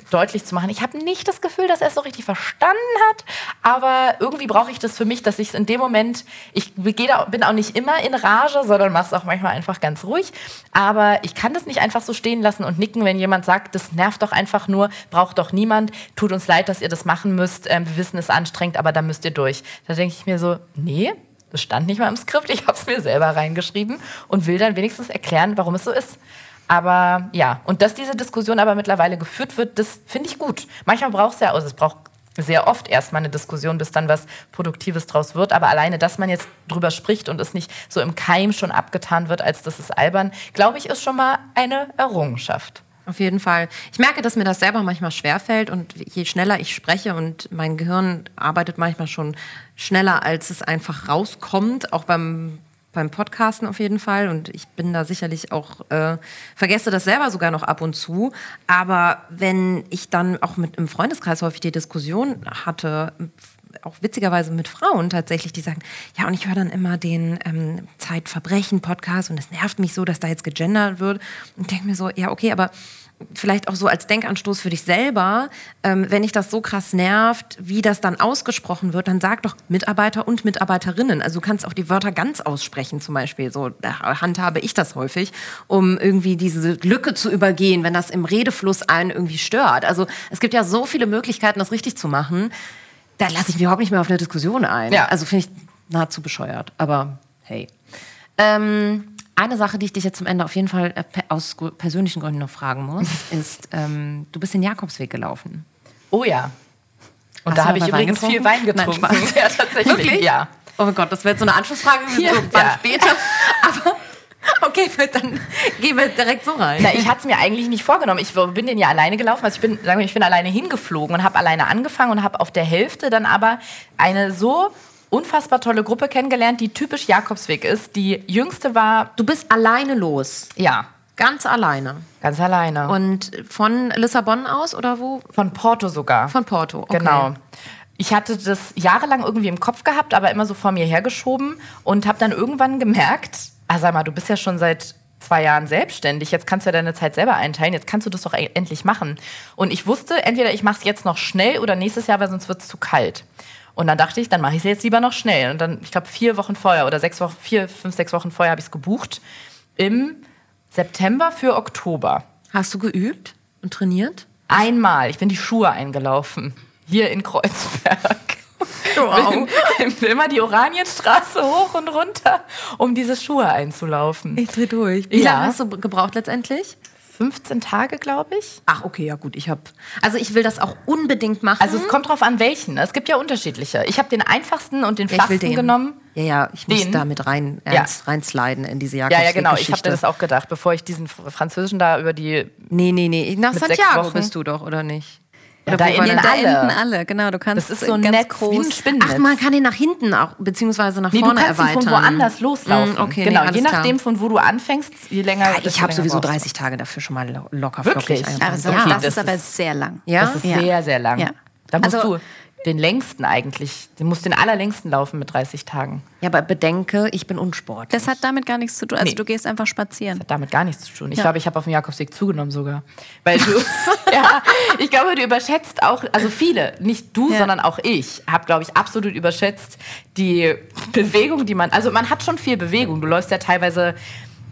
Speaker 1: deutlich zu machen. Ich habe nicht das Gefühl, dass er es so richtig verstanden hat, aber irgendwie brauche ich das für mich, dass ich es in dem Moment, ich da, bin auch nicht immer in Rage, sondern mache es auch manchmal einfach ganz ruhig. Aber ich kann das nicht einfach so stehen lassen und nicken, wenn jemand sagt, das nervt doch einfach nur, braucht doch niemand, tut uns leid, dass ihr das machen müsst, ähm, wir wissen, es ist anstrengend, aber da müsst ihr durch. Da denke ich mir so, nee, das stand nicht mal im Skript, ich habe es mir selber reingeschrieben und will dann wenigstens erklären, warum es so ist. Aber ja, und dass diese Diskussion aber mittlerweile geführt wird, das finde ich gut. Manchmal braucht es ja, also es braucht sehr oft erstmal eine Diskussion, bis dann was Produktives draus wird. Aber alleine, dass man jetzt drüber spricht und es nicht so im Keim schon abgetan wird, als das ist albern, glaube ich, ist schon mal eine Errungenschaft.
Speaker 4: Auf jeden Fall. Ich merke, dass mir das selber manchmal schwerfällt und je schneller ich spreche und mein Gehirn arbeitet manchmal schon schneller, als es einfach rauskommt, auch beim beim Podcasten auf jeden Fall. Und ich bin da sicherlich auch, äh, vergesse das selber sogar noch ab und zu. Aber wenn ich dann auch mit im Freundeskreis häufig die Diskussion hatte, auch witzigerweise mit Frauen tatsächlich, die sagen, ja, und ich höre dann immer den ähm, Zeitverbrechen-Podcast und es nervt mich so, dass da jetzt gegendert wird. Und denke mir so, ja, okay, aber vielleicht auch so als Denkanstoß für dich selber, ähm, wenn dich das so krass nervt, wie das dann ausgesprochen wird, dann sag doch Mitarbeiter und Mitarbeiterinnen. Also du kannst auch die Wörter ganz aussprechen zum Beispiel. So handhabe ich das häufig, um irgendwie diese Lücke zu übergehen, wenn das im Redefluss einen irgendwie stört. Also es gibt ja so viele Möglichkeiten, das richtig zu machen. Da lasse ich mich überhaupt nicht mehr auf eine Diskussion ein. Ja. Also finde ich nahezu bescheuert. Aber hey. Ähm, eine Sache, die ich dich jetzt zum Ende auf jeden Fall äh, aus persönlichen Gründen noch fragen muss, ist, ähm, du bist den Jakobsweg gelaufen.
Speaker 1: Oh ja. Und Hast da habe ich übrigens viel Wein getrunken. Nein,
Speaker 4: ja, tatsächlich. Wirklich?
Speaker 1: Ja.
Speaker 4: Oh mein Gott, das wäre jetzt so eine Anschlussfrage ja. irgendwann ja. später. Aber Okay, dann gehen wir direkt so rein.
Speaker 1: Na, ich hatte es mir eigentlich nicht vorgenommen. Ich bin den ja alleine gelaufen. Also ich bin, sagen wir, ich bin alleine hingeflogen und habe alleine angefangen und habe auf der Hälfte dann aber eine so unfassbar tolle Gruppe kennengelernt, die typisch Jakobsweg ist. Die jüngste war.
Speaker 4: Du bist alleine los.
Speaker 1: Ja.
Speaker 4: Ganz alleine.
Speaker 1: Ganz alleine.
Speaker 4: Und von Lissabon aus oder wo?
Speaker 1: Von Porto sogar.
Speaker 4: Von Porto, okay.
Speaker 1: Genau. Ich hatte das jahrelang irgendwie im Kopf gehabt, aber immer so vor mir hergeschoben und habe dann irgendwann gemerkt, ah, sag mal, du bist ja schon seit zwei Jahren selbstständig, jetzt kannst du ja deine Zeit selber einteilen, jetzt kannst du das doch e-, endlich machen. Und ich wusste, entweder ich mache es jetzt noch schnell oder nächstes Jahr, weil sonst wird es zu kalt. Und dann dachte ich, dann mache ich es jetzt lieber noch schnell. Und dann, ich glaube, vier Wochen vorher oder sechs Wochen, vier, fünf, sechs Wochen vorher habe ich es gebucht. Im September für Oktober.
Speaker 4: Hast du geübt und trainiert?
Speaker 1: Einmal. Ich bin die Schuhe eingelaufen. Hier in Kreuzberg. Wow. Bin, bin immer die Oranienstraße hoch und runter, um diese Schuhe einzulaufen.
Speaker 4: Ich dreh durch. Wie ja. lange hast du gebraucht letztendlich?
Speaker 1: 15 Tage, glaube ich.
Speaker 4: Ach, okay, ja gut. Ich habe, also ich will das auch unbedingt machen.
Speaker 1: Also es kommt drauf an, welchen. Es gibt ja unterschiedliche. Ich habe den einfachsten und den ja, flachsten genommen.
Speaker 4: Ja, ja, ich muss da mit rein, ja. reinsliden in diese Jacke.
Speaker 1: Ja, ja, genau. Ich habe das auch gedacht, bevor ich diesen französischen da über die.
Speaker 4: Nee, nee, nee. Nach Santiago bist du doch, oder nicht?
Speaker 1: Ja, da innen
Speaker 2: da alle. alle, genau. Du kannst
Speaker 1: das ist so ein Netz groß. wie ein.
Speaker 4: Ach, man kann ihn nach hinten auch, beziehungsweise nach nee, vorne erweitern.
Speaker 1: du kannst von woanders loslaufen. Mm, okay, genau, nee, je nachdem, klar. von wo du anfängst, je länger. Ja,
Speaker 4: ich habe sowieso 30 Tage dafür schon mal locker
Speaker 1: Wirklich?
Speaker 2: Also, ja, das, das ist aber sehr lang.
Speaker 1: Ja? Das ist sehr, sehr lang. Ja. Da musst also, du den längsten eigentlich. Du musst den allerlängsten laufen mit 30 Tagen.
Speaker 4: Ja, aber bedenke, ich bin unsportlich.
Speaker 2: Das hat damit gar nichts zu tun. Also nee. du gehst einfach spazieren.
Speaker 1: Das hat damit gar nichts zu tun. Ich ja. glaube, ich habe auf dem Jakobsweg zugenommen sogar. Weil du, ja, ich glaube, du überschätzt auch, also viele, nicht du, ja. sondern auch ich, habe, glaube ich, absolut überschätzt die Bewegung, die man, also man hat schon viel Bewegung. Du läufst ja teilweise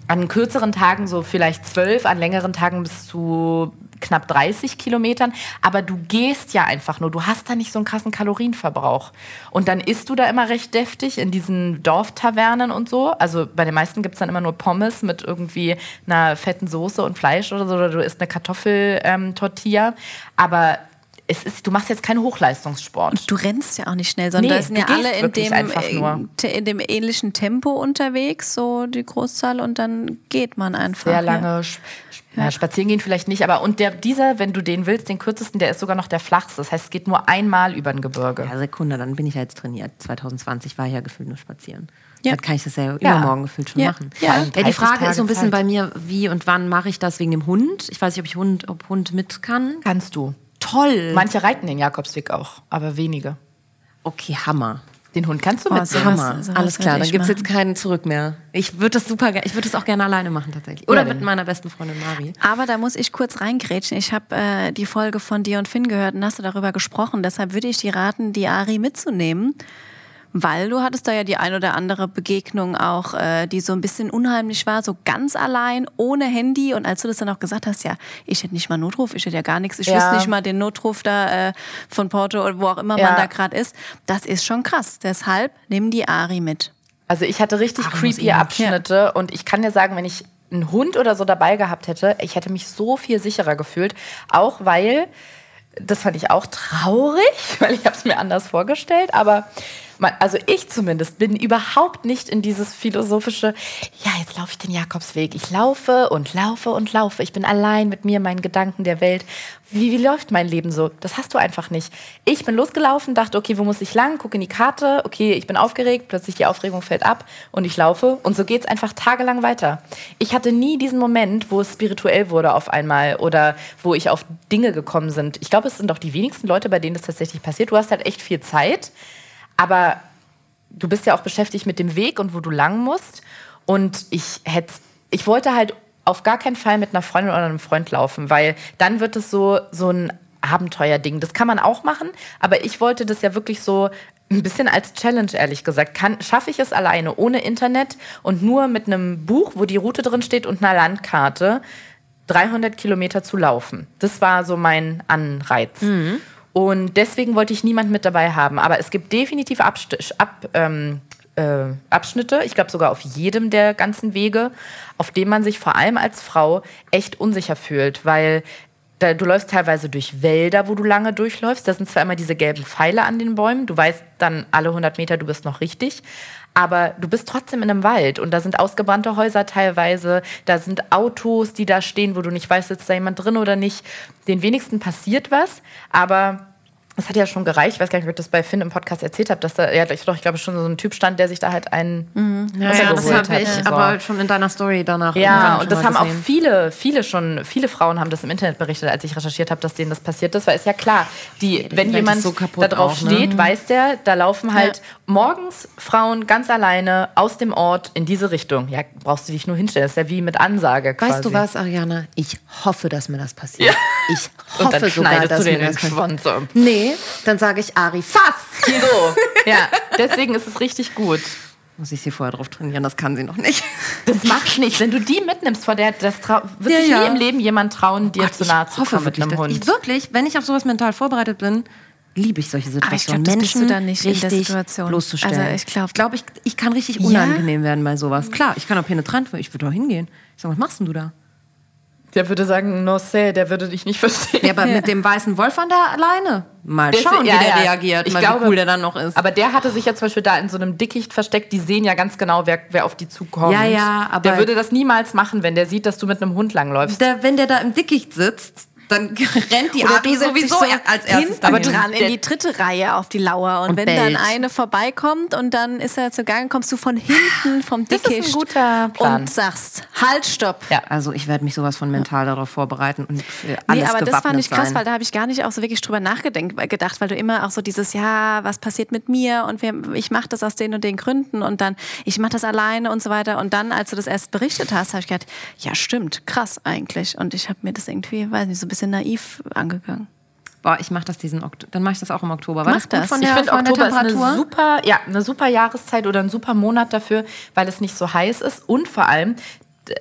Speaker 1: an kürzeren Tagen so vielleicht zwölf, an längeren Tagen bis zu knapp 30 Kilometern, aber du gehst ja einfach nur, du hast da nicht so einen krassen Kalorienverbrauch. Und dann isst du da immer recht deftig in diesen Dorftavernen und so. Also bei den meisten gibt es dann immer nur Pommes mit irgendwie einer fetten Soße und Fleisch oder so, oder du isst eine Kartoffeltortilla. Ähm, aber es ist, du machst jetzt keinen Hochleistungssport.
Speaker 2: Du rennst ja auch nicht schnell, sondern
Speaker 1: Nee,
Speaker 2: da sind ja alle in dem, äh, in dem ähnlichen Tempo unterwegs, so die Großzahl, und dann geht man einfach.
Speaker 1: Sehr
Speaker 2: ja.
Speaker 1: lange sch- ja, spazieren gehen vielleicht nicht, aber und der, dieser, wenn du den willst, den kürzesten, der ist sogar noch der flachste. Das heißt, es geht nur einmal über ein Gebirge.
Speaker 4: Ja, Sekunde, dann bin ich ja jetzt trainiert. 2020 war ich ja gefühlt nur spazieren.
Speaker 2: Ja.
Speaker 4: Dann kann ich das ja, übermorgen gefühlt schon
Speaker 2: Ja.
Speaker 4: machen.
Speaker 2: Ja.
Speaker 4: Ja, die
Speaker 1: 30
Speaker 4: Frage
Speaker 1: Tage
Speaker 4: ist so ein bisschen
Speaker 1: Zeit.
Speaker 4: bei mir, wie und wann mache ich das wegen dem Hund? Ich weiß nicht, ob ich Hund, ob Hund mit kann.
Speaker 1: Kannst du.
Speaker 4: Toll.
Speaker 1: Manche reiten den Jakobsweg auch, aber wenige.
Speaker 4: Okay, Hammer.
Speaker 1: Den Hund kannst du
Speaker 2: Oh,
Speaker 1: mitnehmen.
Speaker 4: Hammer.
Speaker 2: sowas
Speaker 4: Alles klar, dann gibt es jetzt keinen Zurück mehr. Ich würde das super, ich würde das auch gerne alleine machen tatsächlich. Oder
Speaker 1: Ja,
Speaker 4: mit meiner besten Freundin Mari.
Speaker 2: Aber da muss ich kurz reingrätschen. Ich habe äh, die Folge von dir und Finn gehört und hast du darüber gesprochen. Deshalb würde ich dir raten, die Ari mitzunehmen. Weil du hattest da ja die ein oder andere Begegnung auch, äh, die so ein bisschen unheimlich war, so ganz allein, ohne Handy. Und als du das dann auch gesagt hast, ja, ich hätte nicht mal Notruf, ich hätte ja gar nichts, ich
Speaker 1: Ja.
Speaker 2: wüsste nicht mal den Notruf da äh, von Porto oder wo auch immer
Speaker 1: Ja.
Speaker 2: man da gerade ist. Das ist schon krass. Deshalb nimm die Ari mit.
Speaker 1: Also ich hatte richtig
Speaker 4: Ach,
Speaker 1: creepy. Abschnitte und ich kann dir sagen, wenn ich einen Hund oder so dabei gehabt hätte, ich hätte mich so viel sicherer gefühlt. Auch weil, das fand ich auch traurig, weil ich habe es mir anders vorgestellt, aber man, also ich zumindest bin überhaupt nicht in dieses philosophische, ja, jetzt laufe ich den Jakobsweg. Ich laufe und laufe und laufe. Ich bin allein mit mir, meinen Gedanken der Welt. Wie, wie läuft mein Leben so? Das hast du einfach nicht. Ich bin losgelaufen, dachte, okay, wo muss ich lang? Gucke in die Karte, okay, ich bin aufgeregt, plötzlich die Aufregung fällt ab und ich laufe und so geht's einfach tagelang weiter. Ich hatte nie diesen Moment, wo es spirituell wurde auf einmal oder wo ich auf Dinge gekommen sind. Ich glaube, es sind auch die wenigsten Leute, bei denen das tatsächlich passiert. Du hast halt echt viel Zeit, aber du bist ja auch beschäftigt mit dem Weg und wo du lang musst. Und ich hätte, ich wollte halt auf gar keinen Fall mit einer Freundin oder einem Freund laufen, weil dann wird es so, so ein Abenteuerding. Das kann man auch machen, aber ich wollte das ja wirklich so ein bisschen als Challenge, ehrlich gesagt. Kann, schaffe ich es alleine, ohne Internet und nur mit einem Buch, wo die Route drin steht und einer Landkarte, 300 Kilometer zu laufen. Das war so mein Anreiz. Und deswegen wollte ich niemand mit dabei haben. Aber es gibt definitiv Abst ab, ähm, äh, Abschnitte, ich glaube sogar auf jedem der ganzen Wege, auf denen man sich vor allem als Frau echt unsicher fühlt, weil da, du läufst teilweise durch Wälder, wo du lange durchläufst. Da sind zwar immer diese gelben Pfeile an den Bäumen. Du weißt dann alle 100 Meter, du bist noch richtig. Aber du bist trotzdem in einem Wald und da sind ausgebrannte Häuser teilweise. Da sind Autos, die da stehen, wo du nicht weißt, sitzt da jemand drin oder nicht. Den wenigsten passiert was, aber es hat ja schon gereicht. Ich weiß gar nicht, ob ich das bei Finn im Podcast erzählt habe, dass da, ja, ich, doch, ich glaube schon so ein Typ stand, der sich da halt einen
Speaker 4: Ja,
Speaker 1: Wasser
Speaker 4: ja, das habe ich.
Speaker 1: So.
Speaker 4: aber schon in deiner Story danach.
Speaker 1: Ja, und das haben auch
Speaker 4: gesehen.
Speaker 1: viele, viele schon, viele Frauen haben das im Internet berichtet, als ich recherchiert habe, dass denen das passiert ist, weil ist ja klar, die, wenn jemand
Speaker 4: so kaputt
Speaker 1: da drauf
Speaker 4: auch, ne?
Speaker 1: steht, weiß der, da laufen halt morgens Frauen ganz alleine aus dem Ort in diese Richtung. Ja, brauchst du dich nur hinstellen, das ist ja wie mit Ansage quasi.
Speaker 4: Weißt du was, Ariana? Ich hoffe, dass mir das passiert. Ich
Speaker 1: Und
Speaker 4: hoffe sogar, dass
Speaker 1: du
Speaker 4: mir das
Speaker 1: den
Speaker 4: passiert.
Speaker 1: Schwanz um.
Speaker 4: Nee, dann sage ich Ari, fast!
Speaker 1: So, ja, deswegen ist es richtig gut.
Speaker 4: Muss ich sie vorher drauf trainieren, das kann sie noch nicht.
Speaker 1: Das macht nichts. Wenn du die mitnimmst, vor der das trau wird
Speaker 4: Ja,
Speaker 1: sich
Speaker 4: ja.
Speaker 1: nie im Leben jemand trauen, dir
Speaker 4: Gott,
Speaker 1: zu nahe
Speaker 4: ich
Speaker 1: zu kommen mit einem Hund.
Speaker 4: Ich wirklich, wenn ich auf sowas mental vorbereitet bin, liebe ich solche
Speaker 2: Aber ich
Speaker 4: Situationen.
Speaker 2: glaube, das bist du
Speaker 4: Menschen
Speaker 2: dann nicht in der
Speaker 4: richtig
Speaker 2: Situation.
Speaker 4: bloßzustellen.
Speaker 2: Also ich glaub-
Speaker 4: ich, glaub, ich, ich kann richtig
Speaker 2: Ja?
Speaker 4: unangenehm werden bei sowas. Klar, ich kann auch penetrant werden. Ich würde doch hingehen. Ich sag, was machst denn du da?
Speaker 1: Der würde sagen, no say, der würde dich nicht verstehen.
Speaker 4: Ja, aber mit dem weißen Wolf an der alleine. Mal
Speaker 1: Der ist-
Speaker 4: schauen,
Speaker 1: ja,
Speaker 4: wie der
Speaker 1: ja.
Speaker 4: reagiert,
Speaker 1: Ich
Speaker 4: mal
Speaker 1: glaube-
Speaker 4: wie cool der dann noch ist.
Speaker 1: Aber der hatte sich ja zum Beispiel da in so einem Dickicht versteckt. Die sehen ja ganz genau, wer, wer auf die zukommt.
Speaker 4: Ja, ja, aber-
Speaker 1: Der würde das niemals machen, wenn der sieht, dass du mit einem Hund langläufst.
Speaker 4: der, wenn der da im Dickicht sitzt, dann rennt die
Speaker 2: Oder dich
Speaker 4: sowieso
Speaker 2: so
Speaker 4: als erstes
Speaker 1: Aber
Speaker 2: dran in die dritte Reihe auf die Lauer. Und,
Speaker 4: Und
Speaker 2: wenn
Speaker 4: bellt.
Speaker 2: dann eine vorbeikommt und dann ist er zugange, kommst du von hinten vom
Speaker 1: Das ist ein
Speaker 2: Dickicht
Speaker 1: guter Plan.
Speaker 2: und sagst, halt, stopp.
Speaker 1: Ja.
Speaker 4: Also ich werde mich sowas von mental darauf vorbereiten und für alles
Speaker 2: Nee, aber das fand ich krass,
Speaker 4: sein.
Speaker 2: weil da habe ich gar nicht auch so wirklich drüber nachgedacht, gedacht, weil du immer auch so dieses, ja, was passiert mit mir und wir, ich mache das aus den und den Gründen und dann, ich mache das alleine und so weiter. Und dann, als du das erst berichtet hast, habe ich gedacht, ja, stimmt, krass eigentlich. Und ich habe mir das irgendwie, weiß nicht, so ein bisschen naiv angegangen.
Speaker 4: Boah, ich mache das diesen Oktober. Dann mache ich das auch im Oktober. War
Speaker 2: Mach
Speaker 4: das
Speaker 2: das.
Speaker 4: von
Speaker 1: Ich
Speaker 4: der,
Speaker 1: finde,
Speaker 4: von der
Speaker 1: Oktober ist eine
Speaker 4: Temperatur?
Speaker 1: super, ja, eine super Jahreszeit oder ein super Monat dafür, weil es nicht so heiß ist. Und vor allem,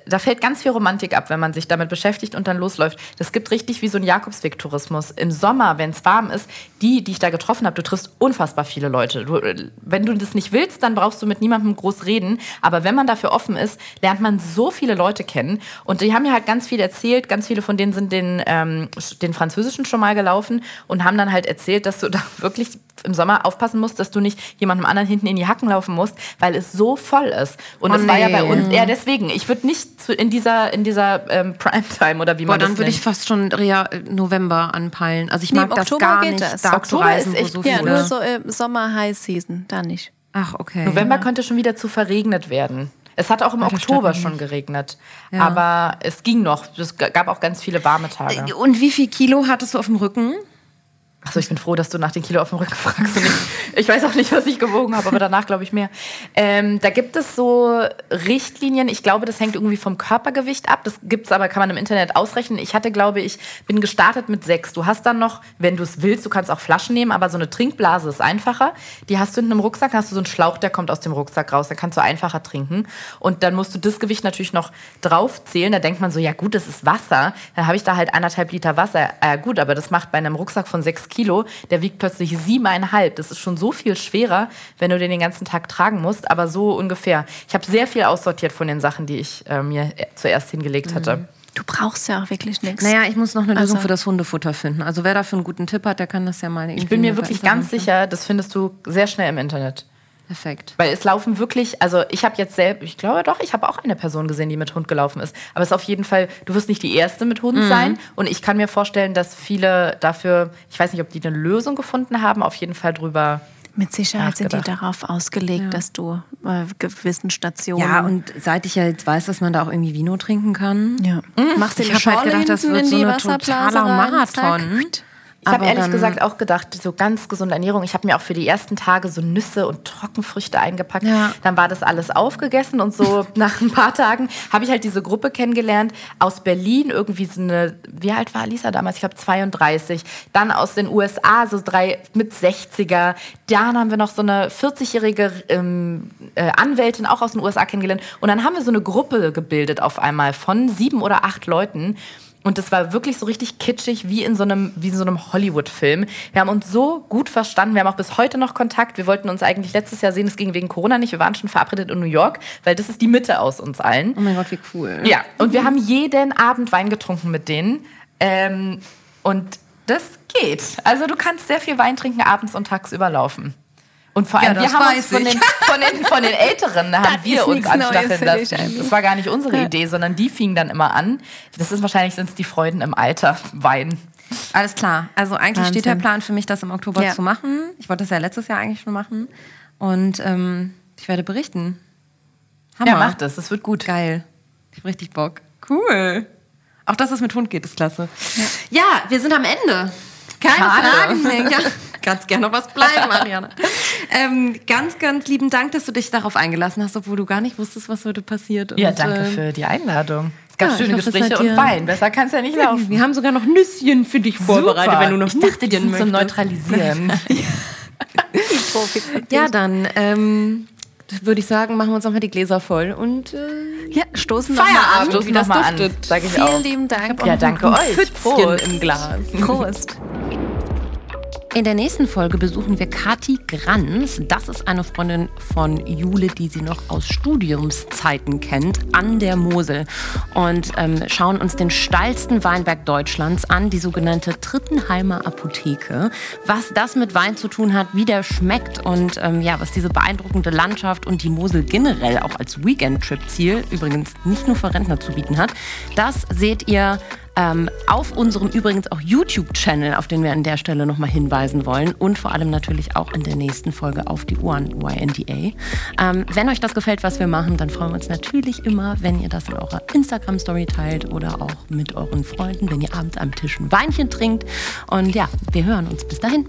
Speaker 1: da fällt ganz viel Romantik ab, wenn man sich damit beschäftigt und dann losläuft. Das gibt richtig wie so einen Jakobsweg-Tourismus. Im Sommer, wenn es warm ist, die, die ich da getroffen habe, du triffst unfassbar viele Leute. Du, wenn du das nicht willst, dann brauchst du mit niemandem groß reden. Aber wenn man dafür offen ist, lernt man so viele Leute kennen. Und die haben ja halt ganz viel erzählt. Ganz viele von denen sind den, ähm, den Französischen schon mal gelaufen und haben dann halt erzählt, dass du da wirklich im Sommer aufpassen musst, dass du nicht jemandem anderen hinten in die Hacken laufen musst, weil es so voll ist. Und
Speaker 4: Oh
Speaker 1: es war ja
Speaker 4: nee.
Speaker 1: bei uns, ja deswegen, ich würde nicht zu, in dieser, in dieser ähm, Primetime oder wie
Speaker 4: Boah,
Speaker 1: man
Speaker 4: dann
Speaker 1: das
Speaker 4: würde ich fast schon Rea November anpeilen. Also ich
Speaker 2: Nee,
Speaker 4: mag
Speaker 2: im
Speaker 4: das
Speaker 2: Oktober
Speaker 4: gar
Speaker 2: geht
Speaker 4: nicht,
Speaker 2: das.
Speaker 4: da
Speaker 1: Oktober
Speaker 4: zu reisen,
Speaker 1: ist echt-
Speaker 4: so
Speaker 2: Ja,
Speaker 4: viele...
Speaker 2: nur so im Sommer High Season, da nicht.
Speaker 4: Ach, okay.
Speaker 1: November könnte schon wieder zu verregnet werden. Es hat auch im Oktober schon geregnet.
Speaker 4: Ja.
Speaker 1: Aber es ging noch. Es gab auch ganz viele warme Tage.
Speaker 4: Und wie viel Kilo hattest du auf dem Rücken?
Speaker 1: Achso, ich bin froh, dass du nach den Kilo auf dem Rücken fragst. Ich, ich weiß auch nicht, was ich gewogen habe, aber danach glaube ich mehr. Ähm, da gibt es so Richtlinien. Ich glaube, das hängt irgendwie vom Körpergewicht ab. Das gibt es aber, kann man im Internet ausrechnen. Ich hatte, glaube ich, bin gestartet mit sechs. Du hast dann noch, wenn du es willst, du kannst auch Flaschen nehmen, aber so eine Trinkblase ist einfacher. Die hast du hinten im Rucksack, hast du so einen Schlauch, der kommt aus dem Rucksack raus. Dann kannst du einfacher trinken. Und dann musst du das Gewicht natürlich noch draufzählen. Da denkt man so, ja gut, das ist Wasser. Dann habe ich da halt anderthalb Liter Wasser. Äh, gut, aber das macht bei einem Rucksack von sechs Kilo, der wiegt plötzlich siebeneinhalb. Das ist schon so viel schwerer, wenn du den den ganzen Tag tragen musst, aber so ungefähr. Ich habe sehr viel aussortiert von den Sachen, die ich äh, mir äh, zuerst hingelegt hatte.
Speaker 2: Du brauchst ja auch wirklich nichts.
Speaker 4: Naja, ich muss noch eine Lösung
Speaker 2: Also-
Speaker 4: für das Hundefutter finden. Also wer dafür einen guten Tipp hat, der kann das ja mal.
Speaker 1: Ich bin mir wirklich ganz sicher, das findest du sehr schnell im Internet.
Speaker 4: Perfekt.
Speaker 1: Weil es laufen wirklich, also ich habe jetzt selbst, ich glaube doch, ich habe auch eine Person gesehen, die mit Hund gelaufen ist. Aber es ist auf jeden Fall, du wirst nicht die Erste mit Hund sein. Und ich kann mir vorstellen, dass viele dafür, ich weiß nicht, ob die eine Lösung gefunden haben, auf jeden Fall drüber.
Speaker 2: Mit Sicherheit sind die darauf ausgelegt, dass du äh, gewissen Stationen.
Speaker 4: Ja, und seit ich ja jetzt weiß, dass man da auch irgendwie Vino trinken kann,
Speaker 2: ja. machst dir
Speaker 4: Ich
Speaker 2: eine
Speaker 4: hab halt gedacht, das wird so
Speaker 2: Wasserblase
Speaker 4: totaler Marathon.
Speaker 2: zack.
Speaker 1: Ich habe ehrlich gesagt auch gedacht, so ganz gesunde Ernährung. Ich habe mir auch für die ersten Tage so Nüsse und Trockenfrüchte eingepackt.
Speaker 4: Ja.
Speaker 1: Dann war das alles aufgegessen und so nach ein paar Tagen habe ich halt diese Gruppe kennengelernt aus Berlin. Irgendwie so eine, wie alt war Lisa damals? Ich glaube 32. Dann aus den USA so drei mit 60er. Dann haben wir noch so eine 40-jährige ähm, äh, Anwältin auch aus den USA kennengelernt. Und dann haben wir so eine Gruppe gebildet auf einmal von sieben oder acht Leuten. Und das war wirklich so richtig kitschig, wie in so einem, wie in so einem Hollywood-Film. Wir haben uns so gut verstanden. Wir haben auch bis heute noch Kontakt. Wir wollten uns eigentlich letztes Jahr sehen. Es ging wegen Corona nicht. Wir waren schon verabredet in New York, weil das ist die Mitte aus uns allen.
Speaker 4: Oh mein Gott, wie cool.
Speaker 1: Ja, und wir haben jeden Abend Wein getrunken mit denen. Ähm, und das geht. Also du kannst sehr viel Wein trinken abends und tagsüber laufen. Und vor allem,
Speaker 4: Ja,
Speaker 1: wir haben uns von den, von, den, von den Älteren, da haben wir uns anstacheln lassen. Das war gar nicht unsere Idee, sondern die fingen dann immer an. Das ist wahrscheinlich sind es die Freuden im Alter, Wein.
Speaker 4: Alles klar. Also eigentlich
Speaker 2: Wahnsinn.
Speaker 4: steht der Plan für mich, das im Oktober
Speaker 2: Ja.
Speaker 4: zu machen. Ich wollte das ja letztes Jahr eigentlich schon machen. Und ähm, ich werde berichten. Hammer.
Speaker 1: Ja, macht es, das wird gut.
Speaker 4: Geil. Ich habe richtig Bock. Cool. Auch dass es mit Hund geht, ist klasse. Ja, wir sind am Ende. Keine
Speaker 1: Schade.
Speaker 4: Fragen mehr. Ja, kannst gerne noch was bleiben, Marianne. ähm, ganz, ganz lieben Dank, dass du dich darauf eingelassen hast, obwohl du gar nicht wusstest, was heute passiert.
Speaker 1: Ja,
Speaker 4: Und,
Speaker 1: danke
Speaker 4: ähm,
Speaker 1: für die Einladung. Es gab
Speaker 4: ja,
Speaker 1: schöne
Speaker 4: hoffe, es
Speaker 1: Gespräche und Wein. Besser kann es ja nicht laufen.
Speaker 4: Wir haben sogar noch Nüsschen für dich vorbereitet,
Speaker 1: Super.
Speaker 4: wenn du noch
Speaker 1: ich dachte, die sind zum
Speaker 4: möchtest.
Speaker 1: Neutralisieren.
Speaker 4: Ja, dann ähm, würde ich sagen, machen wir uns nochmal die Gläser voll und äh,
Speaker 2: Ja, stoßen noch mal
Speaker 4: Feierabend,
Speaker 2: an.
Speaker 1: Stoßen
Speaker 4: wie das
Speaker 1: noch mal an, sag ich
Speaker 2: Vielen
Speaker 1: auch.
Speaker 2: lieben Dank.
Speaker 1: Ja, danke euch.
Speaker 4: Pfützchen
Speaker 1: Prost.
Speaker 4: im Glas.
Speaker 2: Prost.
Speaker 4: In der nächsten Folge besuchen wir Kati Granz. Das ist eine Freundin von Jule, die sie noch aus Studiumszeiten kennt, an der Mosel. Und ähm, schauen uns den steilsten Weinberg Deutschlands an, die sogenannte Trittenheimer Apotheke. Was das mit Wein zu tun hat, wie der schmeckt und ähm, ja, was diese beeindruckende Landschaft und die Mosel generell auch als Weekend-Trip-Ziel, übrigens nicht nur für Rentner zu bieten hat, das seht ihr ähm, auf unserem übrigens auch YouTube-Channel, auf den wir an der Stelle nochmal hinweisen wollen und vor allem natürlich auch in der nächsten Folge auf die Ohren YNDA. Ähm, wenn euch das gefällt, was wir machen, dann freuen wir uns natürlich immer, wenn ihr das in eurer Instagram-Story teilt oder auch mit euren Freunden, wenn ihr abends am Tisch ein Weinchen trinkt. Und ja, wir hören uns bis dahin.